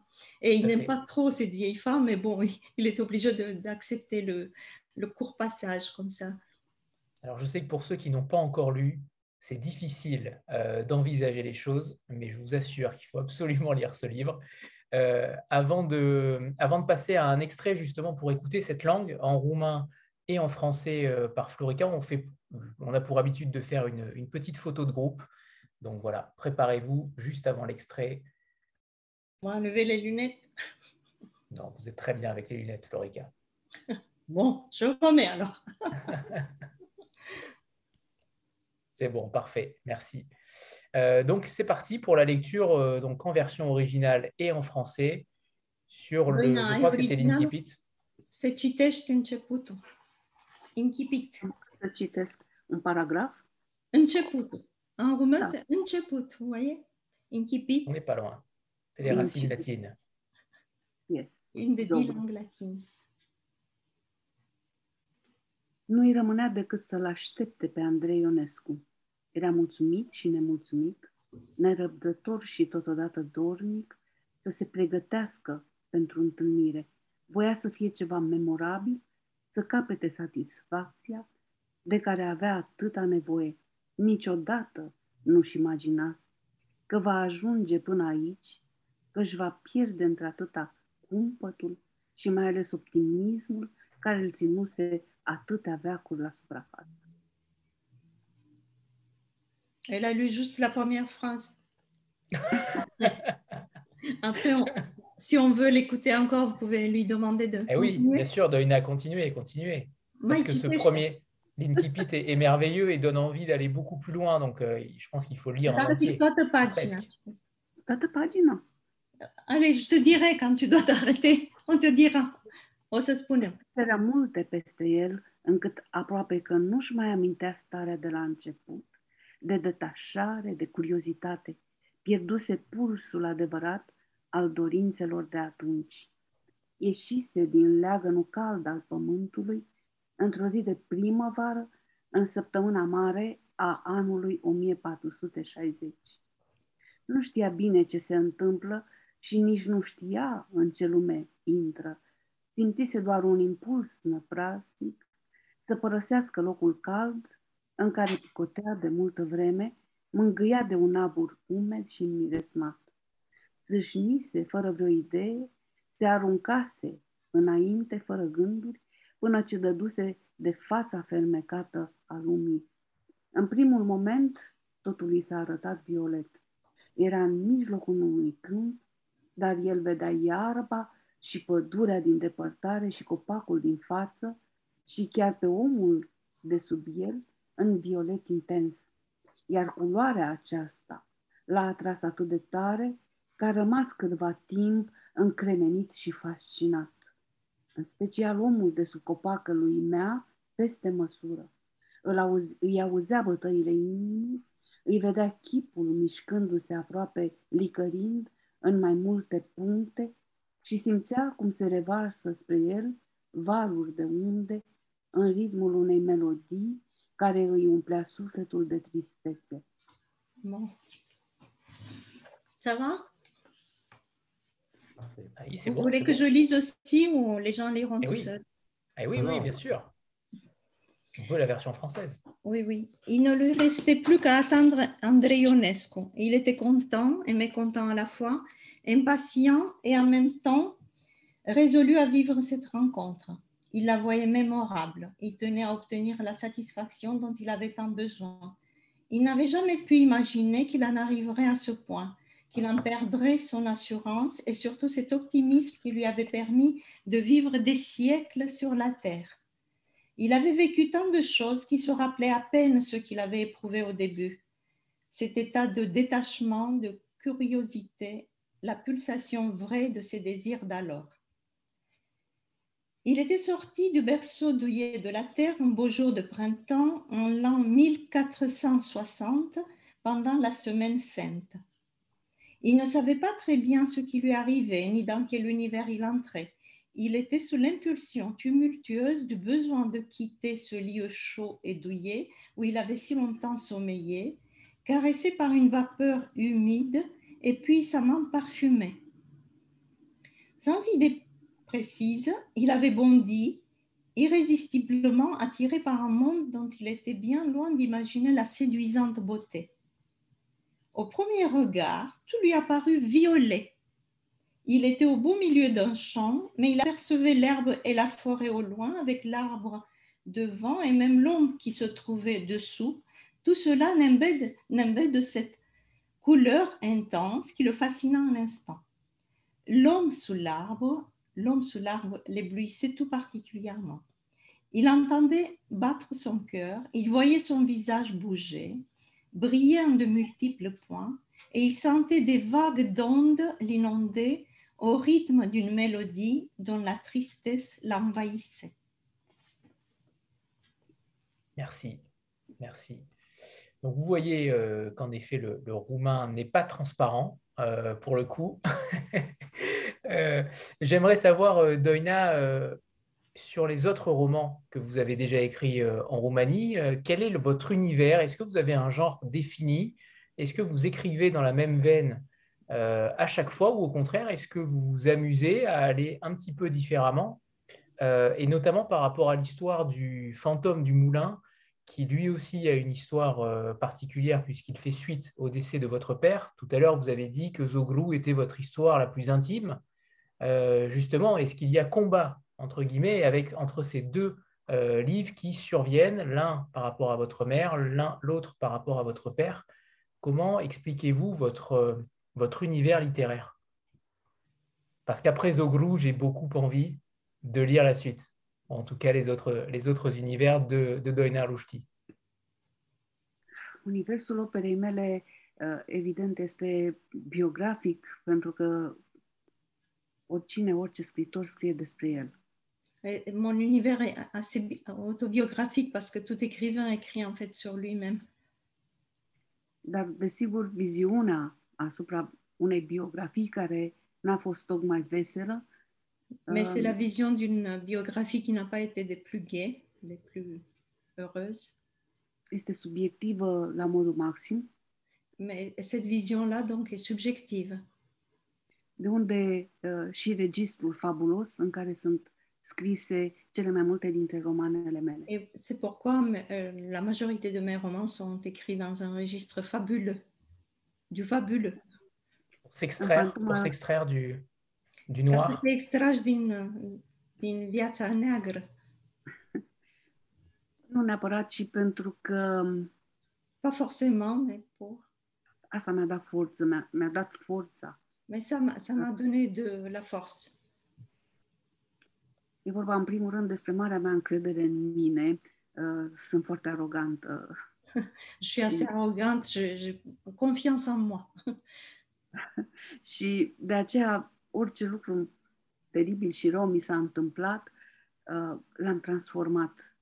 Et il n'aime pas trop cette vieille femme, mais bon, il est obligé d'accepter le, le, court passage comme ça. Alors, je sais que pour ceux qui n'ont pas encore lu, c'est difficile euh, d'envisager les choses, mais je vous assure qu'il faut absolument lire ce livre. Euh, avant, de, avant de passer à un extrait justement pour écouter cette langue en roumain et en français euh, par Florica, on, fait, on a pour habitude de faire une, une petite photo de groupe. Donc voilà, préparez-vous juste avant l'extrait enlever les lunettes. Non, vous êtes très bien avec les lunettes, Florica. Bon, je remets alors. c'est bon, parfait, merci. Euh, donc c'est parti pour la lecture euh, donc en version originale et en français sur le. je crois que c'était l'incipit. Se citește începutul. Incipit. Să citesc un paragraf? Începutul. En roumain, c'est început, vous voyez? Incipit. On n'est pas loin. C'est les racines latines. Yes. Une des dix langues latines. Nu îi rămânea decât să-l aștepte pe Andrei Ionescu. Era mulțumit și nemulțumit, nerăbdător și totodată dornic să se pregătească pentru întâlnire. Voia să fie ceva memorabil, să capete satisfacția de care avea atâta nevoie. Niciodată nu-și imagina că va ajunge până aici că își va pierde într-atâta cumpătul și mai ales optimismul care îl ținuse atâtea veacuri la suprafață. Elle a lu juste la première phrase. Après, on, si on veut l'écouter encore, vous pouvez lui demander de. Eh oui, bien sûr, de à continuer, continuer. Parce que ce premier, l'incipit est, est, merveilleux et donne envie d'aller beaucoup plus loin. Donc, euh, je pense qu'il faut lire en entier. Allez, je te dirai quand tu dois t'arrêter. On te dira. O să spunem. Era multe peste el, încât aproape că nu-și mai amintea starea de la început, de detașare, de curiozitate. Pierduse pulsul adevărat al dorințelor de atunci. Ieșise din leagănul cald al pământului într-o zi de primăvară, în săptămâna mare a anului 1460. Nu știa bine ce se întâmplă și nici nu știa în ce lume intră. Simțise doar un impuls năprasnic să părăsească locul cald în care picotea de multă vreme, mângâia de un abur umed și miresmat. Zâșnise fără vreo idee, se aruncase înainte fără gânduri, până ce dăduse de fața fermecată a lumii. În primul moment, totul i s-a arătat violet. Era în mijlocul unui câmp dar el vedea iarba și pădurea din depărtare și copacul din față și chiar pe omul de sub el în violet intens. Iar culoarea aceasta l-a atras atât de tare că a rămas câtva timp încremenit și fascinat. În special omul de sub copacă lui mea, peste măsură. Îl auzi, îi auzea bătăile inimii, îi vedea chipul mișcându-se aproape licărind în mai multe puncte și simțea cum se revarsă spre el valuri de unde în ritmul unei melodii care îi umplea sufletul de tristețe. Bon. Ça va? Ah, Vous voulez que je lise aussi ou les gens liront eh tout oui. seuls? Eh oui, oui, bien sûr. On veut la version française. Oui, oui. Il ne lui restait plus qu'à attendre André Ionescu. Il était content et mécontent à la fois, impatient et en même temps résolu à vivre cette rencontre. Il la voyait mémorable. Il tenait à obtenir la satisfaction dont il avait tant besoin. Il n'avait jamais pu imaginer qu'il en arriverait à ce point, qu'il en perdrait son assurance et surtout cet optimisme qui lui avait permis de vivre des siècles sur la terre. Il avait vécu tant de choses qu'il se rappelait à peine ce qu'il avait éprouvé au début. Cet état de détachement, de curiosité, la pulsation vraie de ses désirs d'alors. Il était sorti du berceau douillet de la terre un beau jour de printemps en l'an 1460 pendant la semaine sainte. Il ne savait pas très bien ce qui lui arrivait ni dans quel univers il entrait. Il était sous l'impulsion tumultueuse du besoin de quitter ce lieu chaud et douillet où il avait si longtemps sommeillé, caressé par une vapeur humide et puissamment parfumée. Sans idée précise, il avait bondi, irrésistiblement attiré par un monde dont il était bien loin d'imaginer la séduisante beauté. Au premier regard, tout lui apparut violet. Il était au beau milieu d'un champ, mais il apercevait l'herbe et la forêt au loin, avec l'arbre devant et même l'ombre qui se trouvait dessous. Tout cela nimbait de cette couleur intense qui le fascina un instant. L'homme sous l'arbre l'homme sous l'arbre l'éblouissait tout particulièrement. Il entendait battre son cœur, il voyait son visage bouger, briller en de multiples points, et il sentait des vagues d'ondes l'inonder au rythme d'une mélodie dont la tristesse l'envahissait. Merci, merci. Donc vous voyez euh, qu'en effet le, roumain n'est pas transparent euh, pour le coup. Euh, j'aimerais savoir, euh, Doina, euh, sur les autres romans que vous avez déjà écrits en Roumanie, quel est votre univers? Est-ce que vous avez un genre défini? Est-ce que vous écrivez dans la même veine à chaque fois ou au contraire, est-ce que vous vous amusez à aller un petit peu différemment? Et notamment par rapport à l'histoire du fantôme du moulin, qui lui aussi a une histoire particulière puisqu'il fait suite au décès de votre père. Tout à l'heure, vous avez dit que Zoglou était votre histoire la plus intime. Euh, justement, est-ce qu'il y a combat, entre guillemets, avec, entre ces deux euh, livres qui surviennent, l'un par rapport à votre mère, l'un l'autre par rapport à votre père? Comment expliquez-vous votre, euh, votre univers littéraire? Parce qu'après Zogrou, j'ai beaucoup envie de lire la suite, en tout cas les autres, les autres univers de, de Doina. Universul operei mele, evident, este biografic, pentru că oricine, orice scriitor scrie despre el. Mon univers est assez autobiographique parce que tout écrivain écrit en fait sur lui-même. Dar, desigur, viziunea asupra unei biografii care n-a fost tocmai veselă. Mais c'est la um, vision d'une biographie qui n'a pas été des plus gaies, des plus heureuses. Este subiectivă la modul maxim. Mais cette vision-là, donc, est subjective. De unde uh, și registrul fabulos în care sunt scrise cele mai multe dintre romanele mele. Et c'est pourquoi euh, la majorité de mes romans sont écrits dans un registre fabuleux, du fabuleux. Pour s'extraire, pour s'extraire du, du noir. Ca să te extragi din, din viața neagră. Nu neapărat, ci pentru că... Pas forcément, mais pour... Asta mi-a dat forță, mi-a, mi-a dat forța Mais ça m'a, ça donné de la force. E vorba în primul rând despre marea mea încredere în mine. Uh, sunt foarte arogantă. je suis assez arrogante, j'ai confiance en moi. și de aceea orice lucru teribil și rău mi s-a întâmplat, uh, l-am transformat.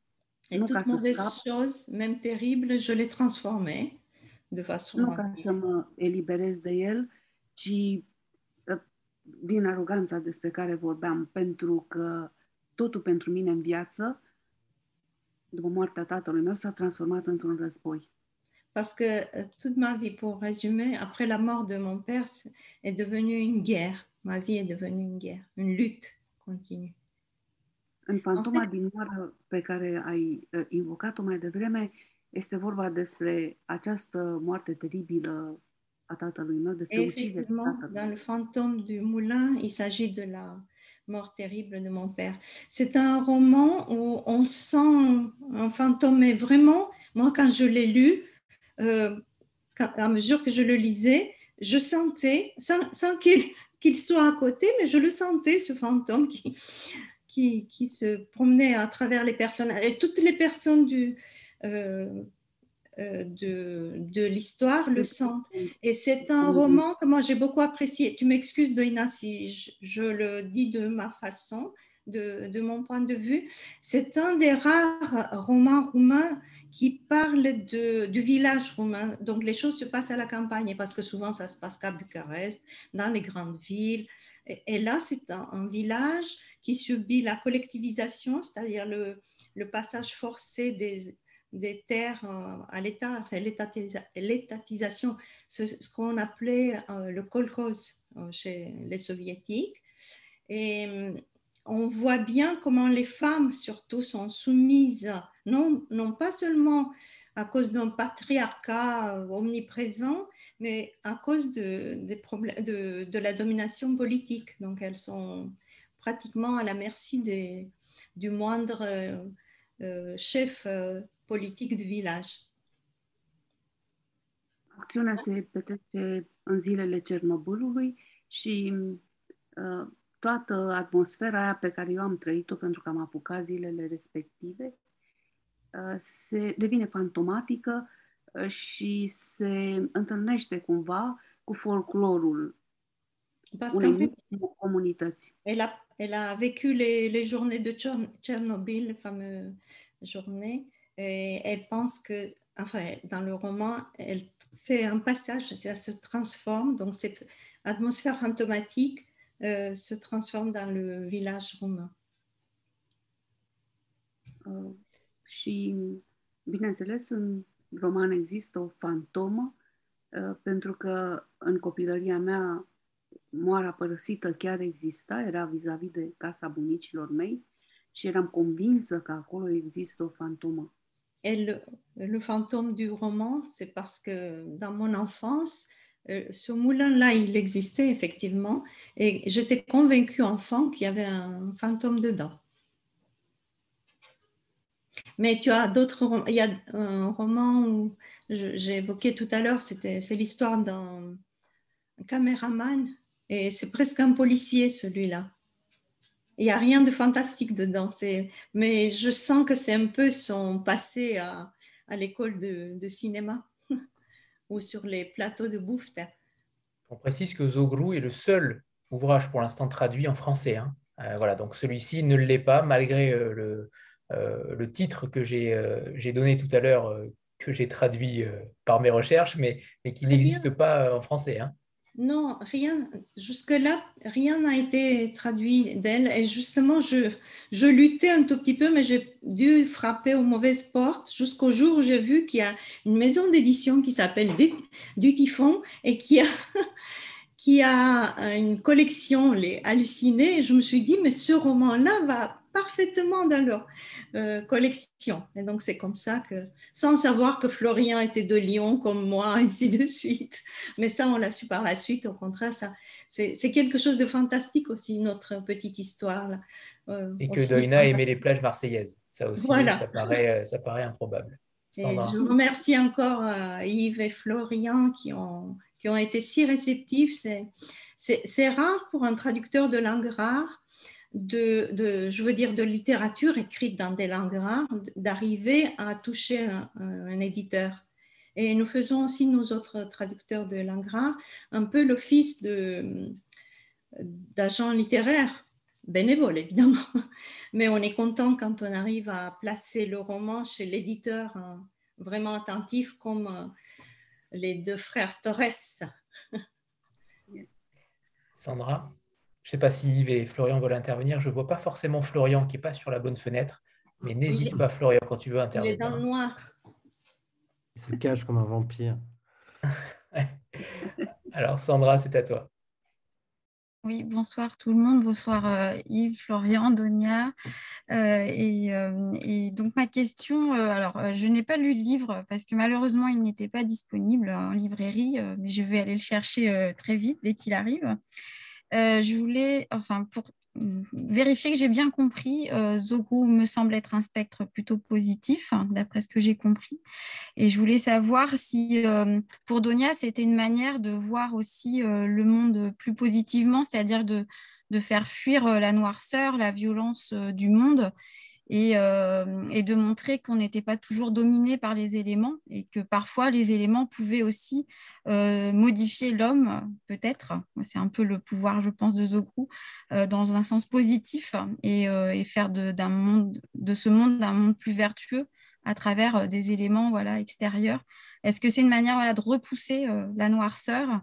Et nu toute mauvaise chose, même terrible, je l'ai transformé de façon... Nu ca să mă eliberez de el, ci vin aroganța despre care vorbeam, pentru că totul pentru mine în viață, după moartea tatălui meu, s-a transformat într-un război. Parce que euh, toute ma vie, pour résumer, après la mort de mon père, est devenue une guerre. Ma vie est devenue une guerre, une lutte continue. În fantoma en fait, din moară pe care ai uh, invocat-o mai devreme, este vorba despre această moarte teribilă Effectivement, dans le fantôme du moulin, il s'agit de la mort terrible de mon père. C'est un roman où on sent un fantôme, mais vraiment, moi, quand je l'ai lu, euh, à mesure que je le lisais, je sentais, sans, sans qu'il soit à côté, mais je le sentais, ce fantôme qui, qui, qui, se promenait à travers les personnages. Et toutes les personnes du, euh, euh, de, de l'histoire le sentent. Et c'est un roman que moi j'ai beaucoup apprécié. Tu m'excuses, Doina, si je, je, le dis de ma façon, de, de mon point de vue. C'est un des rares romans roumains qui parle de, du village roumain. Donc les choses se passent à la campagne parce que souvent ça se passe qu'à Bucarest, dans les grandes villes. Et, là, c'est un, un, village qui subit la collectivisation, c'est-à-dire le, le, passage forcé des, des terres euh, à l'État, l'étatisation, ce, ce qu'on appelait euh, le kolkhoz euh, chez les soviétiques. Et on voit bien comment les femmes surtout sont soumises, non, non pas seulement à cause d'un patriarcat omniprésent, mais à cause de, des problèmes, de, de, la domination politique. Donc elles sont pratiquement à la merci des, du moindre chef euh, politic du village. Acțiunea se petrece în zilele Cernobâlului și uh, toată atmosfera aia pe care eu am trăit-o pentru că am apucat zilele respective uh, se devine fantomatică uh, și se întâlnește cumva cu folclorul unei comunități. Elle a, elle a vécu les, les journées de Tchernobyl, les fameuses journées, elle pense que, enfin, dans le roman, elle fait un passage, ça se transforme, donc cette atmosphère fantomatique euh, se transforme dans le village romain. Uh, și, bineînțeles, în roman există o fantomă, uh, pentru că în copilăria mea moara părăsită chiar exista, era vis-a-vis -vis de casa bunicilor mei și eram convinsă că acolo există o fantomă. Et le, fantôme du roman, c'est parce que dans mon enfance, Euh, ce moulin-là, il existait effectivement, et j'étais convaincue enfant qu'il y avait un fantôme dedans. Mais tu as d'autres romans. Il y a un roman où j'ai évoqué tout à l'heure, c'est l'histoire d'un caméraman, et c'est presque un policier celui-là. Il n'y a rien de fantastique dedans, mais je sens que c'est un peu son passé à, à l'école de, de cinéma ou sur les plateaux de bouffe. On précise que Zogrou est le seul ouvrage pour l'instant traduit en français. Hein. Euh, voilà, donc celui-ci ne l'est pas, malgré euh, le, euh, le, titre que j'ai donné tout à l'heure, que j'ai traduit par mes recherches, mais, mais qui n'existe pas en français. Hein. Non, rien, jusque-là, rien n'a été traduit d'elle. Et justement, je, je luttais un tout petit peu, mais j'ai dû frapper aux mauvaises portes jusqu'au jour où j'ai vu qu'il y a une maison d'édition qui s'appelle Du Typhon et qui a, qui a une collection, les hallucinés. Et je me suis dit, mais ce roman-là va parfaitement dans leur euh, collection. Et donc, c'est comme ça que, sans savoir que Florian était de Lyon comme moi, ainsi de suite. Mais ça, on l'a su par la suite. Au contraire, ça, c'est, quelque chose de fantastique aussi, notre petite histoire. Là. Euh, Et que Doina aimait les plages marseillaises. Ça aussi, voilà. ça, paraît, euh, ça paraît improbable. Et je remercie encore euh, Yves et Florian qui ont, qui ont été si réceptifs. C'est, c'est, c'est rare pour un traducteur de langue rare de, je veux dire, de littérature écrite dans des langues rares, d'arriver à toucher un, éditeur. Et nous faisons aussi, nous autres traducteurs de langues rares, un peu l'office d'agent littéraire, bénévole évidemment. Mais on est content quand on arrive à placer le roman chez l'éditeur hein, vraiment attentif comme euh, les deux frères Torres. Sandra? Je ne sais pas si Yves et Florian veulent intervenir. Je ne vois pas forcément Florian qui n'est pas sur la bonne fenêtre. Mais n'hésite pas, Florian, quand tu veux intervenir. Il est dans le noir. Il se cache comme un vampire. Alors, Sandra, c'est à toi. Oui, bonsoir tout le monde, bonsoir euh, Yves, Florian, Donia. Euh, et, euh, et, donc ma question, euh, alors je n'ai pas lu le livre parce que malheureusement il n'était pas disponible en librairie, mais je vais aller le chercher très vite dès qu'il arrive. Je voulais, enfin, pour vérifier que j'ai bien compris, euh, me semble être un spectre plutôt positif, hein, d'après ce que j'ai compris. Et je voulais savoir si, euh, pour Donia, c'était une manière de voir aussi euh, le monde plus positivement, c'est-à-dire de, faire fuir euh, la noirceur, la violence du monde, euh, et, de montrer qu'on n'était pas toujours dominé par les éléments et que parfois les éléments pouvaient aussi euh, modifier l'homme, peut-être. C'est un peu le pouvoir, je pense, de Zogru, euh, dans un sens positif et, faire de, monde, de ce monde un monde plus vertueux à travers des éléments voilà, extérieurs. Est-ce que c'est une manière voilà, de repousser la noirceur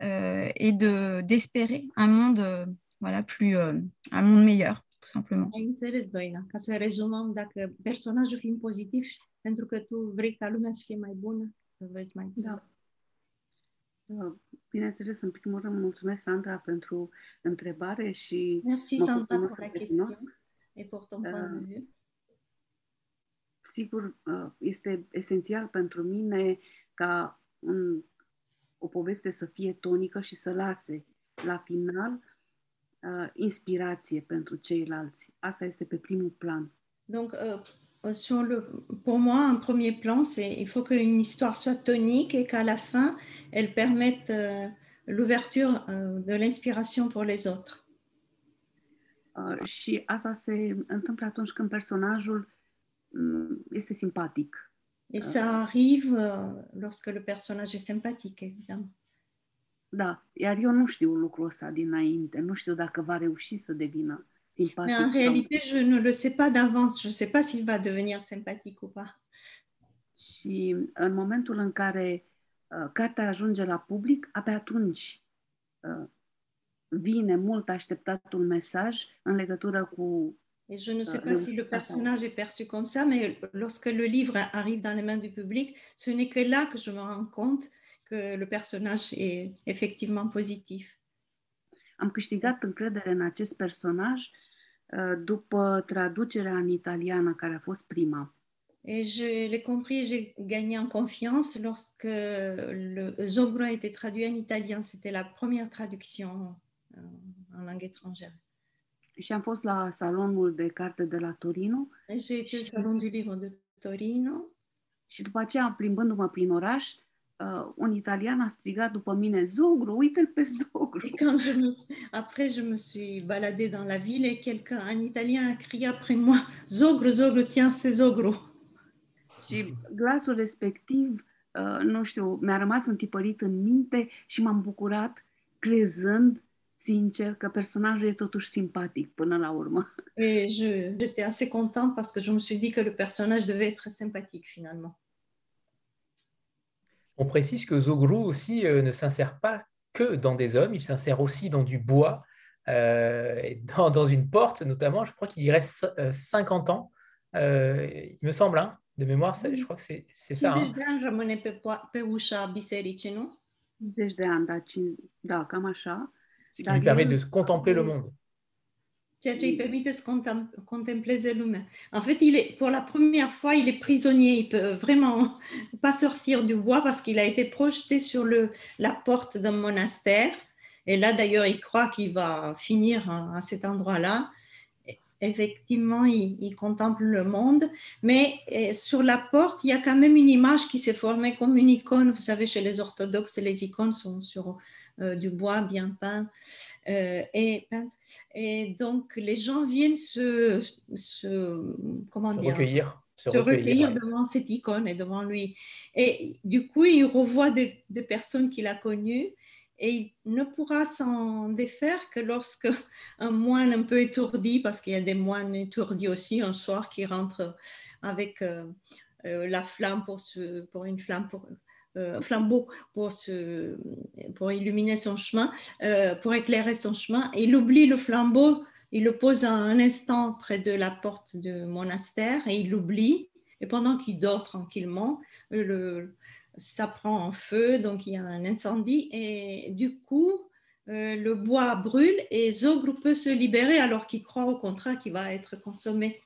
et d'espérer un monde voilà, plus, un monde meilleur? Simplement. Ai înțeles, Doina. Ca să rezumăm, dacă personajul fiind pozitiv, pentru că tu vrei ca lumea să fie mai bună, să vezi mai bine. Da. Uh, bineînțeles, în primul rând, mulțumesc, Sandra, pentru întrebare și... Merci, Sandra, pour la question et pour ton point de uh, vue. Sigur, uh, este esențial pentru mine ca un, o poveste să fie tonică și să lase la final uh, inspirație pentru ceilalți. Asta este pe primul plan. Donc, uh, sur le, pour moi, un premier plan, c'est il faut qu'une histoire soit tonique et qu'à la fin, elle permette uh, l'ouverture uh, de l'inspiration pour les autres. Uh, și asta se întâmplă atunci când personajul um, este simpatic. Et ça arrive uh, lorsque le personnage est sympathique, évidemment. Da, iar eu nu știu lucrul ăsta dinainte, nu știu dacă va reuși să devină simpatic. Mais en réalité, je ne le sais pas d'avance, je ne sais pas s'il va devenir sympathique ou pas. Și în momentul în care uh, cartea ajunge la public, abia atunci uh, vine mult așteptatul mesaj în legătură cu Et je ne sais uh, pas si le personnage est perçu comme ça, mais lorsque le livre arrive dans les mains du public, ce n'est que là que je me rends compte que le personnage est effectivement positif. Am câștigat încredere în acest personaj după traducerea în italiană, care a fost prima. Et je l'ai compris, j'ai gagné en confiance lorsque le Zogro a été traduit en italien. C'était la première traduction euh, en langue étrangère. Și am fost la salonul de carte de la Torino. J'ai été au salon du livre de Torino. Și după aceea, plimbându-mă prin oraș, uh, un italian a strigat după mine Zogru, uite-l pe Zogru. Et quand je me suis, après je me suis baladée dans la ville et quelqu'un, un italien a crié après moi Zogru, Zogru, tiens, c'est Zogru. Și glasul respectiv, uh, nu știu, mi-a rămas întipărit în minte și m-am bucurat crezând sincer că personajul e totuși simpatic până la urmă. Et j'étais assez contente parce que je me suis dit que le personnage devait être sympathique finalement. On précise que Zogru aussi euh, ne s'insère pas que dans des hommes, il s'insère aussi dans du bois, euh, dans, une porte notamment. Je crois qu'il y reste 50 euh, ans, il me semble, hein, de mémoire, je crois que c'est, ça. Hein. Ce qui lui permet de contempler le monde. Ceea ce îi permite să contempleze lumea. En fait, il est, pour la première fois, il est prisonnier. Il peut vraiment pas sortir du bois parce qu'il a été projeté sur le, la porte d'un monastère. Et là, d'ailleurs, il croit qu'il va finir à, cet endroit-là. Effectivement, il, il, contemple le monde, mais sur la porte, il y a quand même une image qui s'est formée comme une icône. Vous savez, chez les orthodoxes, les icônes sont sur du bois bien peint. Euh, et, et donc, les gens viennent se, se comment dire, recueillir, se, recueillir, devant cette icône et devant lui. Et du coup, il revoit des, des personnes qu'il a connues et il ne pourra s'en défaire que lorsque un moine un peu étourdi, parce qu'il y a des moines étourdis aussi un soir qui rentrent avec euh, euh la flamme pour, ce, pour une flamme pour euh, flambeau pour, illuminer son chemin, euh, pour éclairer son chemin. Il oublie le flambeau, il le pose un instant près de la porte du monastère et il l'oublie. Et pendant qu'il dort tranquillement, le, ça prend en feu, donc il y a un incendie. Et du coup, euh, le bois brûle et Zogru peut se libérer alors qu'il croit au contraire qu'il va être consommé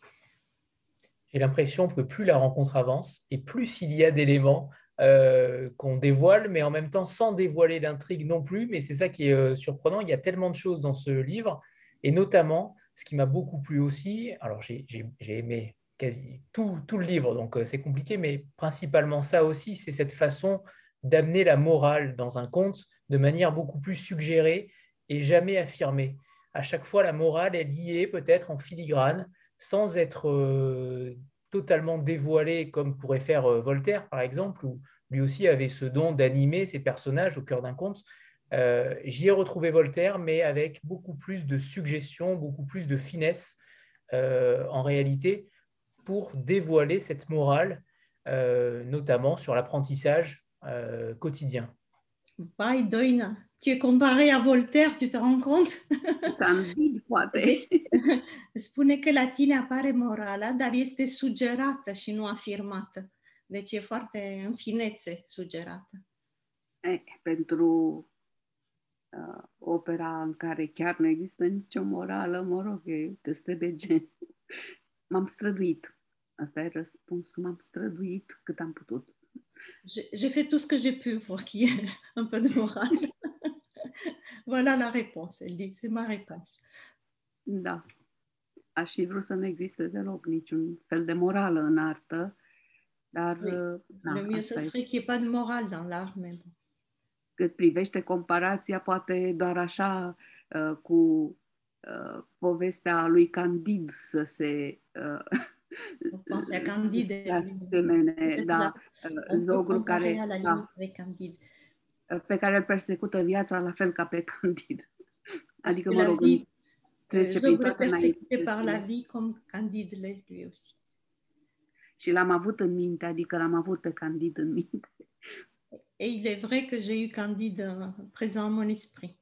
j'ai l'impression que plus la rencontre avance et plus il y a d'éléments qu'on dévoile, mais en même temps sans dévoiler l'intrigue non plus. Mais c'est ça qui est surprenant. Il y a tellement de choses dans ce livre, et notamment, ce qui m'a beaucoup plu aussi, alors j'ai aimé quasi tout, tout, le livre, donc c'est compliqué, mais principalement ça aussi, c'est cette façon d'amener la morale dans un conte de manière beaucoup plus suggérée et jamais affirmée. À chaque fois, la morale est liée peut-être en filigrane, sans être euh, totalement dévoilée comme pourrait faire euh, Voltaire, par exemple, où lui aussi avait ce don d'animer ses personnages au cœur d'un conte. Euh, j'y ai retrouvé Voltaire, mais avec beaucoup plus de suggestions, beaucoup plus de finesse en réalité, pour dévoiler cette morale, notamment sur l'apprentissage quotidien. Doina, tu es comparé à Voltaire, tu te rends compte? Candid, poate. Spune că la tine apare morala, dar este sugerată și nu afirmată. Deci e foarte în finețe sugerată. Eh, pentru uh, opera în care chiar nu există nicio morală, mă rog, e destul de gen. M-am străduit. Asta e răspunsul. M-am străduit cât am putut. j'ai fait tout ce que j'ai pu pour qu'il y ait un peu de morale. Voilà la réponse. Elle dit, c'est ma réponse. Da. Aș fi vrut să nu existe deloc niciun fel de morală în artă, dar... Oui. Uh, na, Le mieux, ce serait qu'il n'y ait pas de morale dans l'art, mais bon. Cât privește comparația, poate doar așa uh, cu uh, povestea lui Candid să se... Uh, Pense à Candide. asemenea, da, zogru care, da, pe care îl persecută viața la fel ca pe Candid. Adică, mă rog, trece prin toate persecuté par la vie comme Candide l'est lui aussi. Și l-am avut în minte, adică l-am avut pe Candid în minte. Et il est vrai que j'ai eu Candide présent en mon esprit.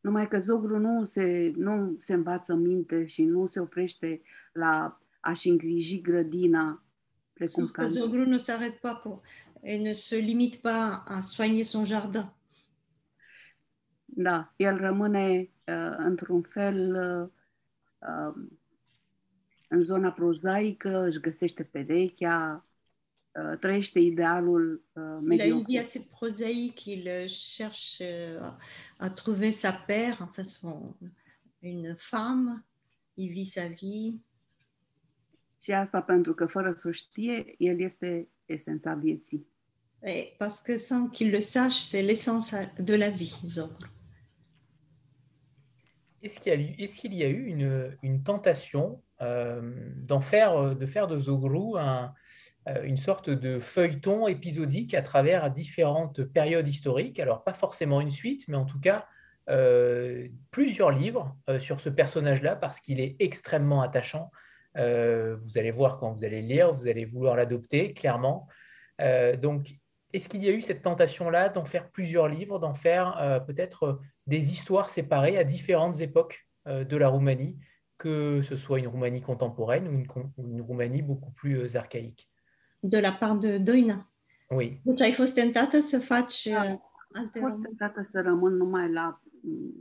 Numai că zogru nu se, nu se învață minte și nu se oprește la a-și îngriji grădina, precum Sauf que Zogru ne s'arrête pas pour, et ne se limite pas à soigner son jardin. Da, el rămâne uh, într-un fel uh, um, în zona prozaică, își găsește perechea, uh, trăiește idealul uh, mediocre. Il a une vie assez prosaïque, il cherche uh, à trouver sa paire, enfin son, une femme, il vit sa vie. Și asta pentru că fără să știe, el este esența vieții. Et parce que sans qu'il le sache, c'est l'essence de la vie, Zogre. Est-ce qu'il y a, est qu'il y a eu une, une tentation euh, d'en faire, de faire de Zogrou un, euh, une sorte de feuilleton épisodique à travers différentes périodes historiques? Alors, pas forcément une suite, mais en tout cas, euh, plusieurs livres euh, sur ce personnage-là, parce qu'il est extrêmement attachant euh, vous allez voir quand vous allez lire, vous allez vouloir l'adopter, clairement. Euh, donc, est-ce qu'il y a eu cette tentation-là d'en faire plusieurs livres, d'en faire euh, peut-être des histoires séparées à différentes époques de la Roumanie, que ce soit une Roumanie contemporaine ou une, une Roumanie beaucoup plus archaïque? De la part de Doina Oui. Deci ai fost tentată să faci da, alte fost tentată să rămân numai la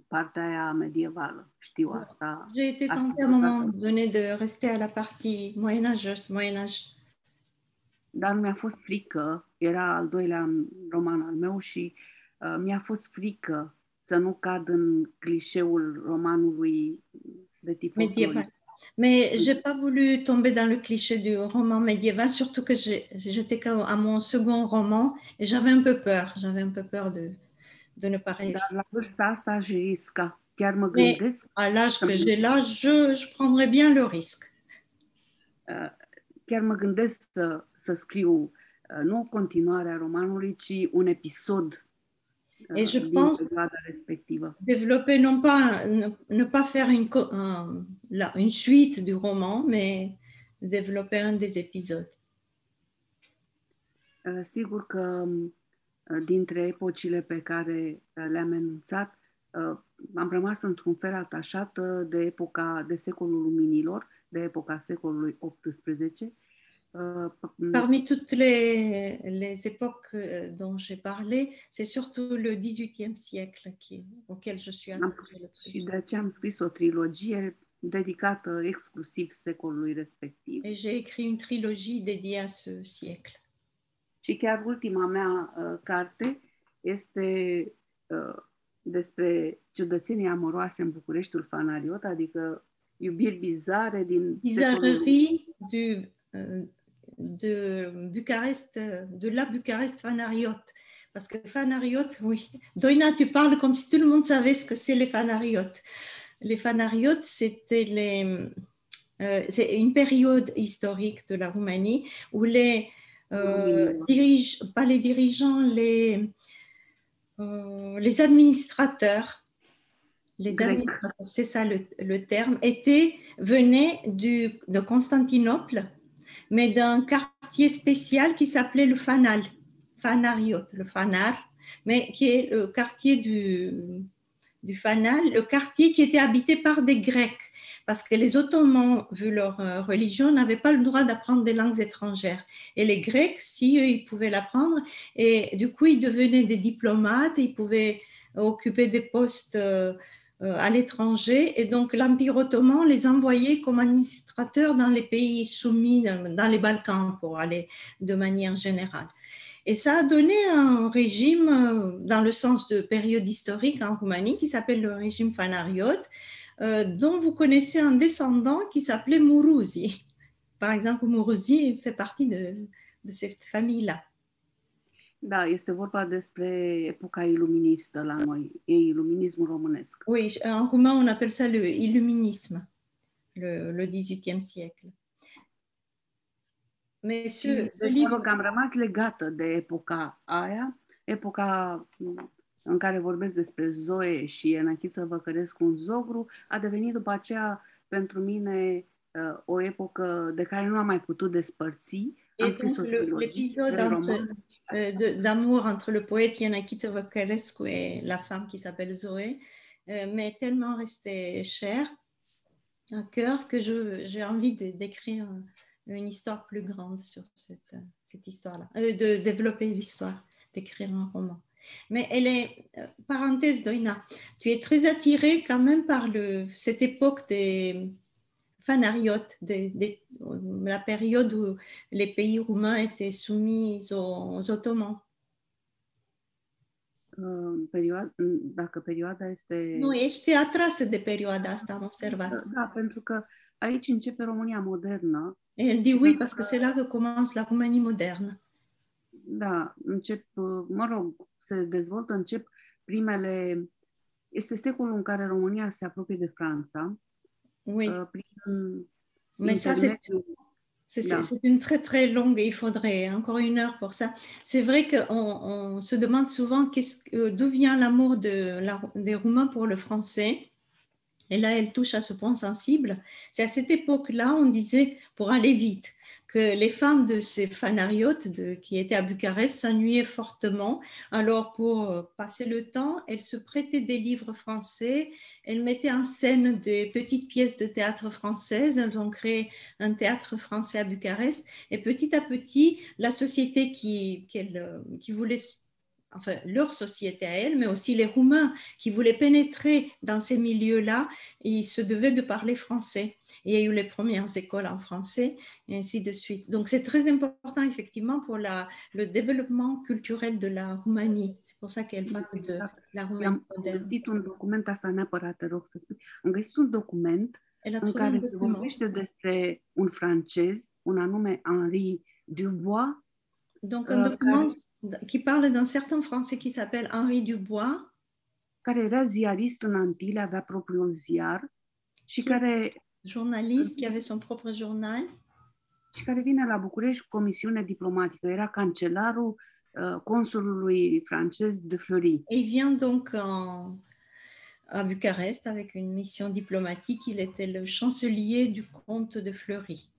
partea aia medievală. Știu asta. J'ai été tentée à un moment donné de rester à la partie moyenâgeuse, moyenâge. Dar mi-a fost frică, era al doilea roman al meu și uh, mi-a fost frică să nu cad în clișeul romanului de tip médiéval. Mais j'ai pas voulu tomber dans le cliché du roman médiéval, surtout que j'étais à mon second roman et j'avais un peu peur. J'avais un peu peur de, de ne pas réussir. Gândesc. à l'âge que j'ai là, je, je prendrais bien le risque. Chiar mă gândesc să, să scriu nu o continuare a romanului, ci un episod Et je pense développer non pas ne, ne pas faire une, un, la, une suite du roman, mais développer un des épisodes. Uh, sigur că dintre epocile pe care le-am enunțat, am rămas într-un fel atașată de epoca, de secolul luminilor, de epoca secolului XVIII. Parmi toutes les, les époques dont j'ai parlé, c'est surtout le XVIIIe siècle qui, auquel je suis attachée le plus. Și de aceea am scris o trilogie dedicată exclusiv secolului respectiv. Et j'ai écrit une trilogie dédiée à ce siècle. Și chiar ultima mea uh, carte este uh, despre ciudățenii amoroase în Bucureștiul Fanariot, adică iubiri bizare din... Bizarrerie du, uh, de Bucarest, de la Bucarest Fanariot. Parce que Fanariot, oui. Doina, tu parles comme si tout le monde savait ce que c'est les Fanariotes. Les Fanariotes, c'était les... Euh, c'est une période historique de la Roumanie où les euh, dirige, pas les dirigeants, les, euh, les administrateurs, les administrateurs, c'est ça le, le, terme, étaient, venaient du, de Constantinople, mais d'un quartier spécial qui s'appelait le Fanal, Fanariot, le Fanar, mais qui est le quartier du, du Fanal, le quartier qui était habité par des Grecs parce que les Ottomans, vu leur euh, religion, n'avaient pas le droit d'apprendre des langues étrangères. Et les Grecs, si eux, ils pouvaient l'apprendre, et du coup, ils devenaient des diplomates, ils pouvaient occuper des postes euh, euh, à l'étranger. Et donc, l'Empire ottoman les envoyait comme administrateurs dans les pays soumis, dans les Balkans, pour aller de manière générale. Et ça a donné un régime, dans le sens de période historique en Roumanie, qui s'appelle le régime fanariote, euh, dont vous connaissez un descendant qui s'appelait Muruzi. Par exemple, Muruzi fait partie de, de cette famille-là. Da, este vorba despre epoca iluministă la noi, e iluminismul românesc. Oui, en roumain on appelle ça le illuminisme, le, le 18e siècle. Mais ce, ce livre... am rămas legată de epoca aia, epoca în care vorbesc despre Zoe și Enachiță Văcărescu un zogru, a devenit după aceea pentru mine uh, o epocă de care nu am mai putut despărți. Am scris l'épisode euh, d'amour entre le poète Yanakitsa Văcărescu et la femme qui s'appelle Zoé euh, m'est tellement resté cher à cœur que j'ai envie d'écrire une histoire plus grande sur cette, cette histoire-là, euh, de développer l'histoire, d'écrire un roman. Mais elle est, euh, parenthèse Doina, tu es très attirée quand même par le, cette époque des fanariotes, de, la période où les pays roumains étaient soumis aux, aux Ottomans. Perioada, dacă perioada este... Nu, ești atrasă de perioada asta, am observat. Da, pentru că aici începe România modernă. Elle dit oui, parce que c'est là que commence la Roumanie moderne. Da, încep, mă rog, se dezvoltă, încep primele... Este secolul în care România se apropie de Franța. Oui. Uh, prin Mais ça, c'est une très très longue, il faudrait encore une heure pour ça. C'est vrai qu'on on se demande souvent d'où vient l'amour de la, des Roumains pour le français. Et là, elle touche à ce point sensible. C'est à cette époque-là, on disait, pour aller vite, que les femmes de ces fanariotes qui étaient à Bucarest s'ennuyaient fortement. Alors, pour euh, passer le temps, elles se prêtaient des livres français, elles mettaient en scène des petites pièces de théâtre françaises. Elles ont créé un théâtre français à Bucarest. Et petit à petit, la société qui, euh, qui voulait enfin leur société à elle, mais aussi les Roumains qui voulaient pénétrer dans ces milieux-là, ils se devaient de parler français. il y a eu les premières écoles en français, et ainsi de suite. Donc c'est très important effectivement pour la, le développement culturel de la Roumanie. C'est pour ça qu'elle parle de la Roumanie moderne. Am găsit un document în care se vorbește despre un francez, un anume Henri Dubois. Donc un document qui parle d'un certain Français qui s'appelle Henri Dubois. care era ziarist în Antile, avea propriul ziar și care... Journalist, qui avait son propre journal. Și care vine la București cu comisiune diplomatică. Era cancelarul uh, consulului francez de Fleury. Et il vient donc en, à Bucarest avec une mission diplomatique. Il était le chancelier du comte de Fleury.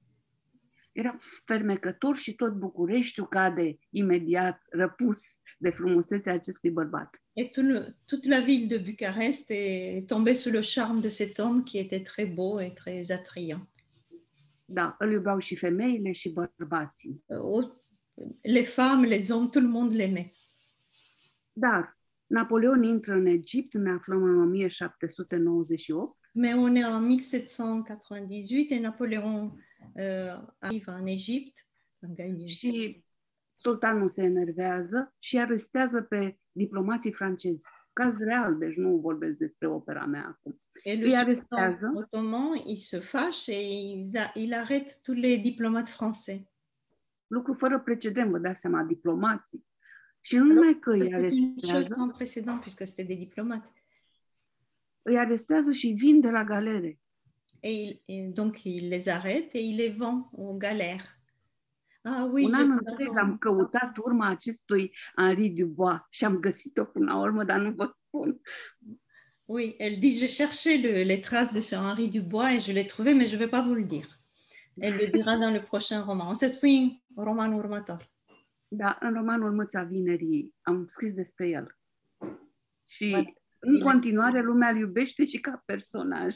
Era fermecător și tot Bucureștiul cade imediat răpus de frumusețea acestui bărbat. Et tout le, toute la ville de Bucarest est tombée sous le charme de cet homme qui était très beau et très attrayant. Da, îl iubeau și femeile și bărbații. Les femmes, les hommes, tout le monde l'aimait. Dar Napoleon intră în Egipt, ne aflăm în 1798. Mais on est en 1798 et Napoléon euh, arrive en Égypte. Și sultanul se enervează și arestează pe diplomații francezi. Caz real, deci nu vorbesc despre opera mea acum. Et le sultan ottoman, il se fâche et il, a, il arrête tous les diplomates français. Lucru fără precedent, vă dați seama, diplomații. Și nu numai că îi arestează... sans précédent, puisque c'était des diplomates. Îi arestează și vin de la galere. Et, il, et donc, il les arrête et il les vend aux galères. Ah, oui, Un an întreg am căutat urma acestui Henri Dubois și am găsit-o până la urmă, dar nu vă spun. Oui, elle dit, j'ai cherché le, les traces de ce Henri Dubois et je l'ai trouvé, mais je ne vais pas vous le dire. Elle le dira dans le prochain roman. O să spui romanul următor. Da, în romanul Mâța Vinerii am scris despre el. Și în continuare lumea îl iubește și ca personaj.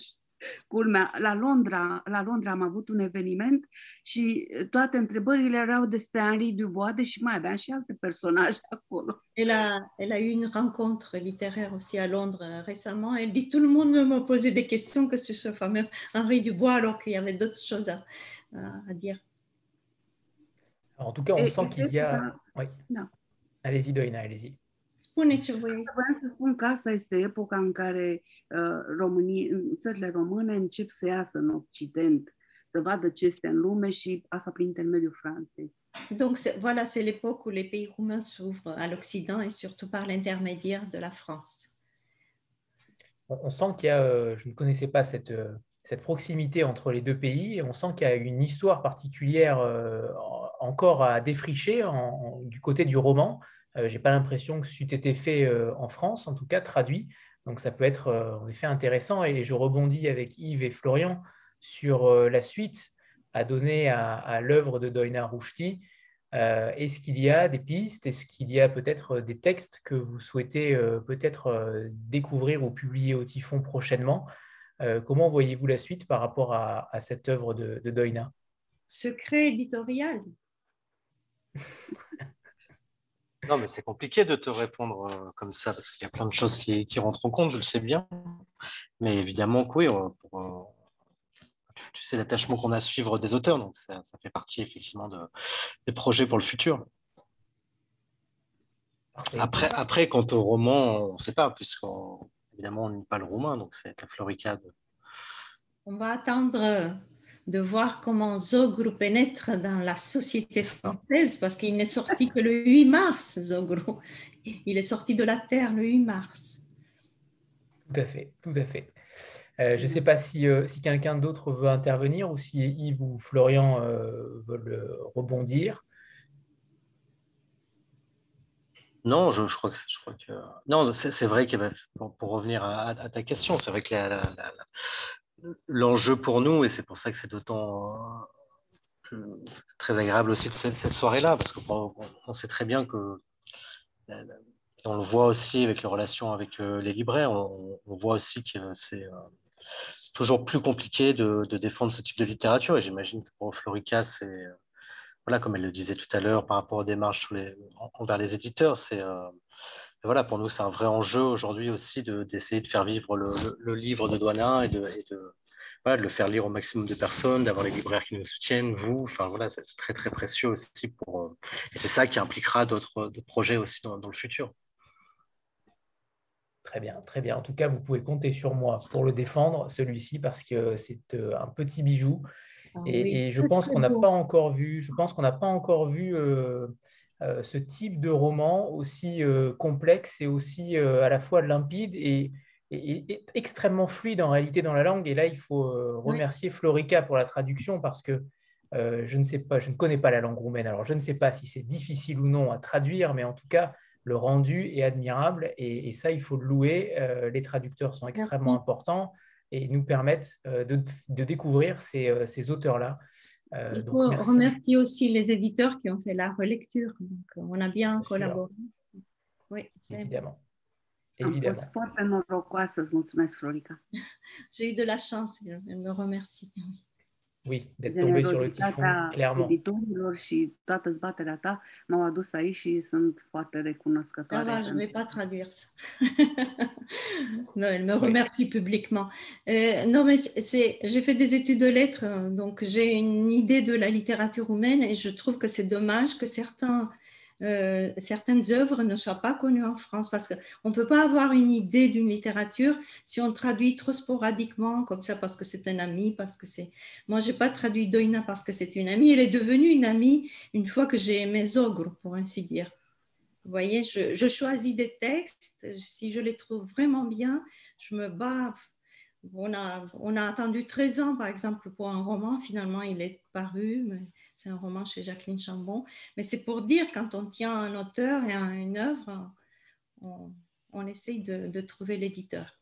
Culmea, la Londra, la Londra am avut un eveniment și toate întrebările erau despre Henri Dubois, deși mai aveam și alte personaje acolo. Elle a, elle a eu une rencontre littéraire aussi à Londres récemment. Elle dit tout le monde me posait des questions que sur ce fameux Henri Dubois alors qu'il y avait d'autres choses à, à dire. Alors, en tout cas, on et, sent qu'il y a... Oui. Allez-y, Doina, allez-y. Spune ce voi. Vreau să spun că asta este epoca în care uh, Românii, țările române încep să iasă în Occident, să vadă ce este în lume și asta prin intermediul Franței. Donc voilà, c'est l'époque où les pays roumains s'ouvrent à l'Occident et surtout par l'intermédiaire de la France. On, on sent qu'il y a, euh, je ne connaissais pas cette, euh, cette proximité entre les deux pays, et on sent qu'il y a une histoire particulière euh, encore à défricher en, en, du côté du roman. Euh, j'ai pas l'impression que c'eût été fait euh, en France, en tout cas traduit. Donc ça peut être euh, en effet intéressant. Et je rebondis avec Yves et Florian sur euh, la suite à donner à, à l'œuvre de Doina. Euh, Est-ce qu'il y a des pistes? Est-ce qu'il y a peut-être des textes que vous souhaitez peut-être découvrir ou publier au Typhon prochainement? Comment voyez-vous la suite par rapport à, à cette œuvre de, de Doina? Secret éditorial. Non, mais c'est compliqué de te répondre euh, comme ça parce qu'il y a plein de choses qui, qui, rentrent en compte, je le sais bien. Mais évidemment oui, pour, euh, tu sais l'attachement qu'on a à suivre des auteurs, donc ça, ça fait partie effectivement de, des projets pour le futur. Après, après, quant au roman, on ne sait pas, puisqu'évidemment, on n'est pas le roumain, donc c'est la floricade. On va attendre de voir comment Zogru pénètre dans la société française, parce qu'il n'est sorti que le 8 mars, Zogru. Il est sorti de la Terre le 8 mars. Tout à fait, tout à fait. Euh, je ne sais pas si, euh, si quelqu'un d'autre veut intervenir ou si Yves ou Florian euh, veulent rebondir. Non, je, je, crois que, je crois que non, c'est vrai que pour, pour revenir à, à, ta question, c'est vrai que la, la, la, l'enjeu pour nous, et c'est pour ça que c'est d'autant euh, très agréable aussi cette, cette soirée-là, parce qu'on on sait très bien que, on le voit aussi avec les relations avec euh, les libraires, on, voit aussi que c'est euh, toujours plus compliqué de, de, défendre ce type de littérature, et j'imagine que pour Florica, c'est, voilà, comme elle le disait tout à l'heure, par rapport aux démarches envers les éditeurs, c'est voilà, pour nous, c'est un vrai enjeu aujourd'hui aussi d'essayer de, de, faire vivre le, le, le, livre de Douanin et de, et de, voilà, de, le faire lire au maximum de personnes, d'avoir les libraires qui nous soutiennent, vous. Enfin, voilà, c'est très, très précieux aussi. Pour, euh, et c'est ça qui impliquera d'autres projets aussi dans, dans, le futur. Très bien, très bien. En tout cas, vous pouvez compter sur moi pour le défendre, celui-ci, parce que c'est euh, un petit bijou. Ah, et, oui. et, je pense qu'on n'a pas encore vu, je pense qu'on n'a pas encore vu euh, ce type de roman aussi euh, complexe et aussi euh, à la fois limpide et, et, et, extrêmement fluide en réalité dans la langue. Et là, il faut remercier oui. Florica pour la traduction parce que je ne sais pas, je ne connais pas la langue roumaine. Alors, je ne sais pas si c'est difficile ou non à traduire, mais en tout cas, le rendu est admirable et, et ça, il faut le louer. Euh, les traducteurs sont extrêmement Merci. importants et nous permettent euh, de, de, découvrir ces, euh, ces auteurs-là. Euh, Il faut donc, remercier aussi les éditeurs qui ont fait la relecture. Donc, on a bien, bien collaboré. Oui, évidemment. Évidemment. J'ai eu de la chance, elle me remercie. Oui, d'être tombé sur le typhon, clairement. și toată zbaterea ta m-au adus aici și sunt foarte recunoscătoare. Ça va, je ne vais pas traduire ça. non, elle me remercie oui. publiquement. Euh, non, mais c'est, j'ai fait des études de lettres, donc j'ai une idée de la littérature roumaine et je trouve que c'est dommage que certains euh, certaines œuvres ne soient pas connues en France parce qu'on ne peut pas avoir une idée d'une littérature si on traduit trop sporadiquement, comme ça, parce que c'est un ami, parce que c'est... Moi, je n'ai pas traduit Doina parce que c'est une amie, elle est devenue une amie une fois que j'ai mes ogres, pour ainsi dire. Vous voyez, je, choisis des textes, si je les trouve vraiment bien, je me bats on a, on a attendu 13 ans, par exemple, pour un roman. Finalement, il est paru. C'est un roman chez Jacqueline Chambon. Mais c'est pour dire, quand on tient un auteur et une œuvre, on, essaye de, trouver l'éditeur.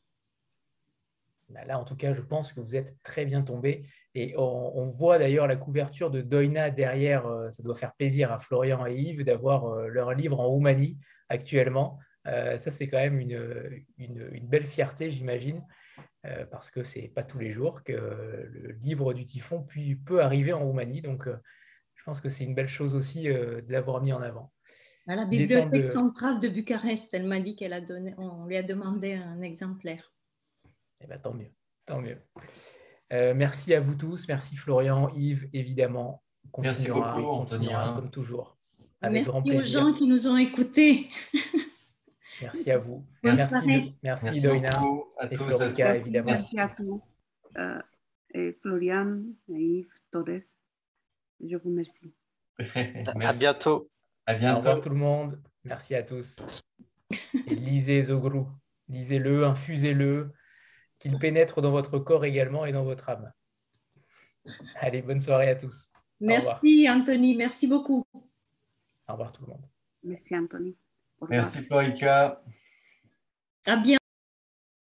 Bah là, en tout cas, je pense que vous êtes très bien tombé. Et on, voit d'ailleurs la couverture de Doina derrière. Euh, ça doit faire plaisir à Florian et Yves d'avoir euh, leur livre en Roumanie actuellement. Euh, ça, c'est quand même une, belle fierté, j'imagine. Parce que ce n'est pas tous les jours que le livre du typhon peut arriver en Roumanie. Donc, pense que c'est une belle chose aussi euh, de l'avoir mis en avant. À la bibliothèque centrale de Bucarest, elle m'a dit qu'elle a donné, on lui a demandé un exemplaire. Eh bien, tant mieux, tant mieux. merci à vous tous, merci Florian, Yves, évidemment. merci beaucoup, comme toujours. merci aux gens qui nous ont écoutés. Merci à vous. merci, merci, Doina et Florica, évidemment. Merci à tous. Euh, et Florian, Yves, Torres, je vous remercie. à bientôt. À bientôt. Au revoir tout le monde. Merci à tous. Et lisez Zogrou. Lisez-le, infusez-le, qu'il pénètre dans votre corps également et dans votre âme. Allez, bonne soirée à tous. Merci Anthony, merci beaucoup. Au revoir tout le monde. Merci Anthony. Merci Florica. À bientôt.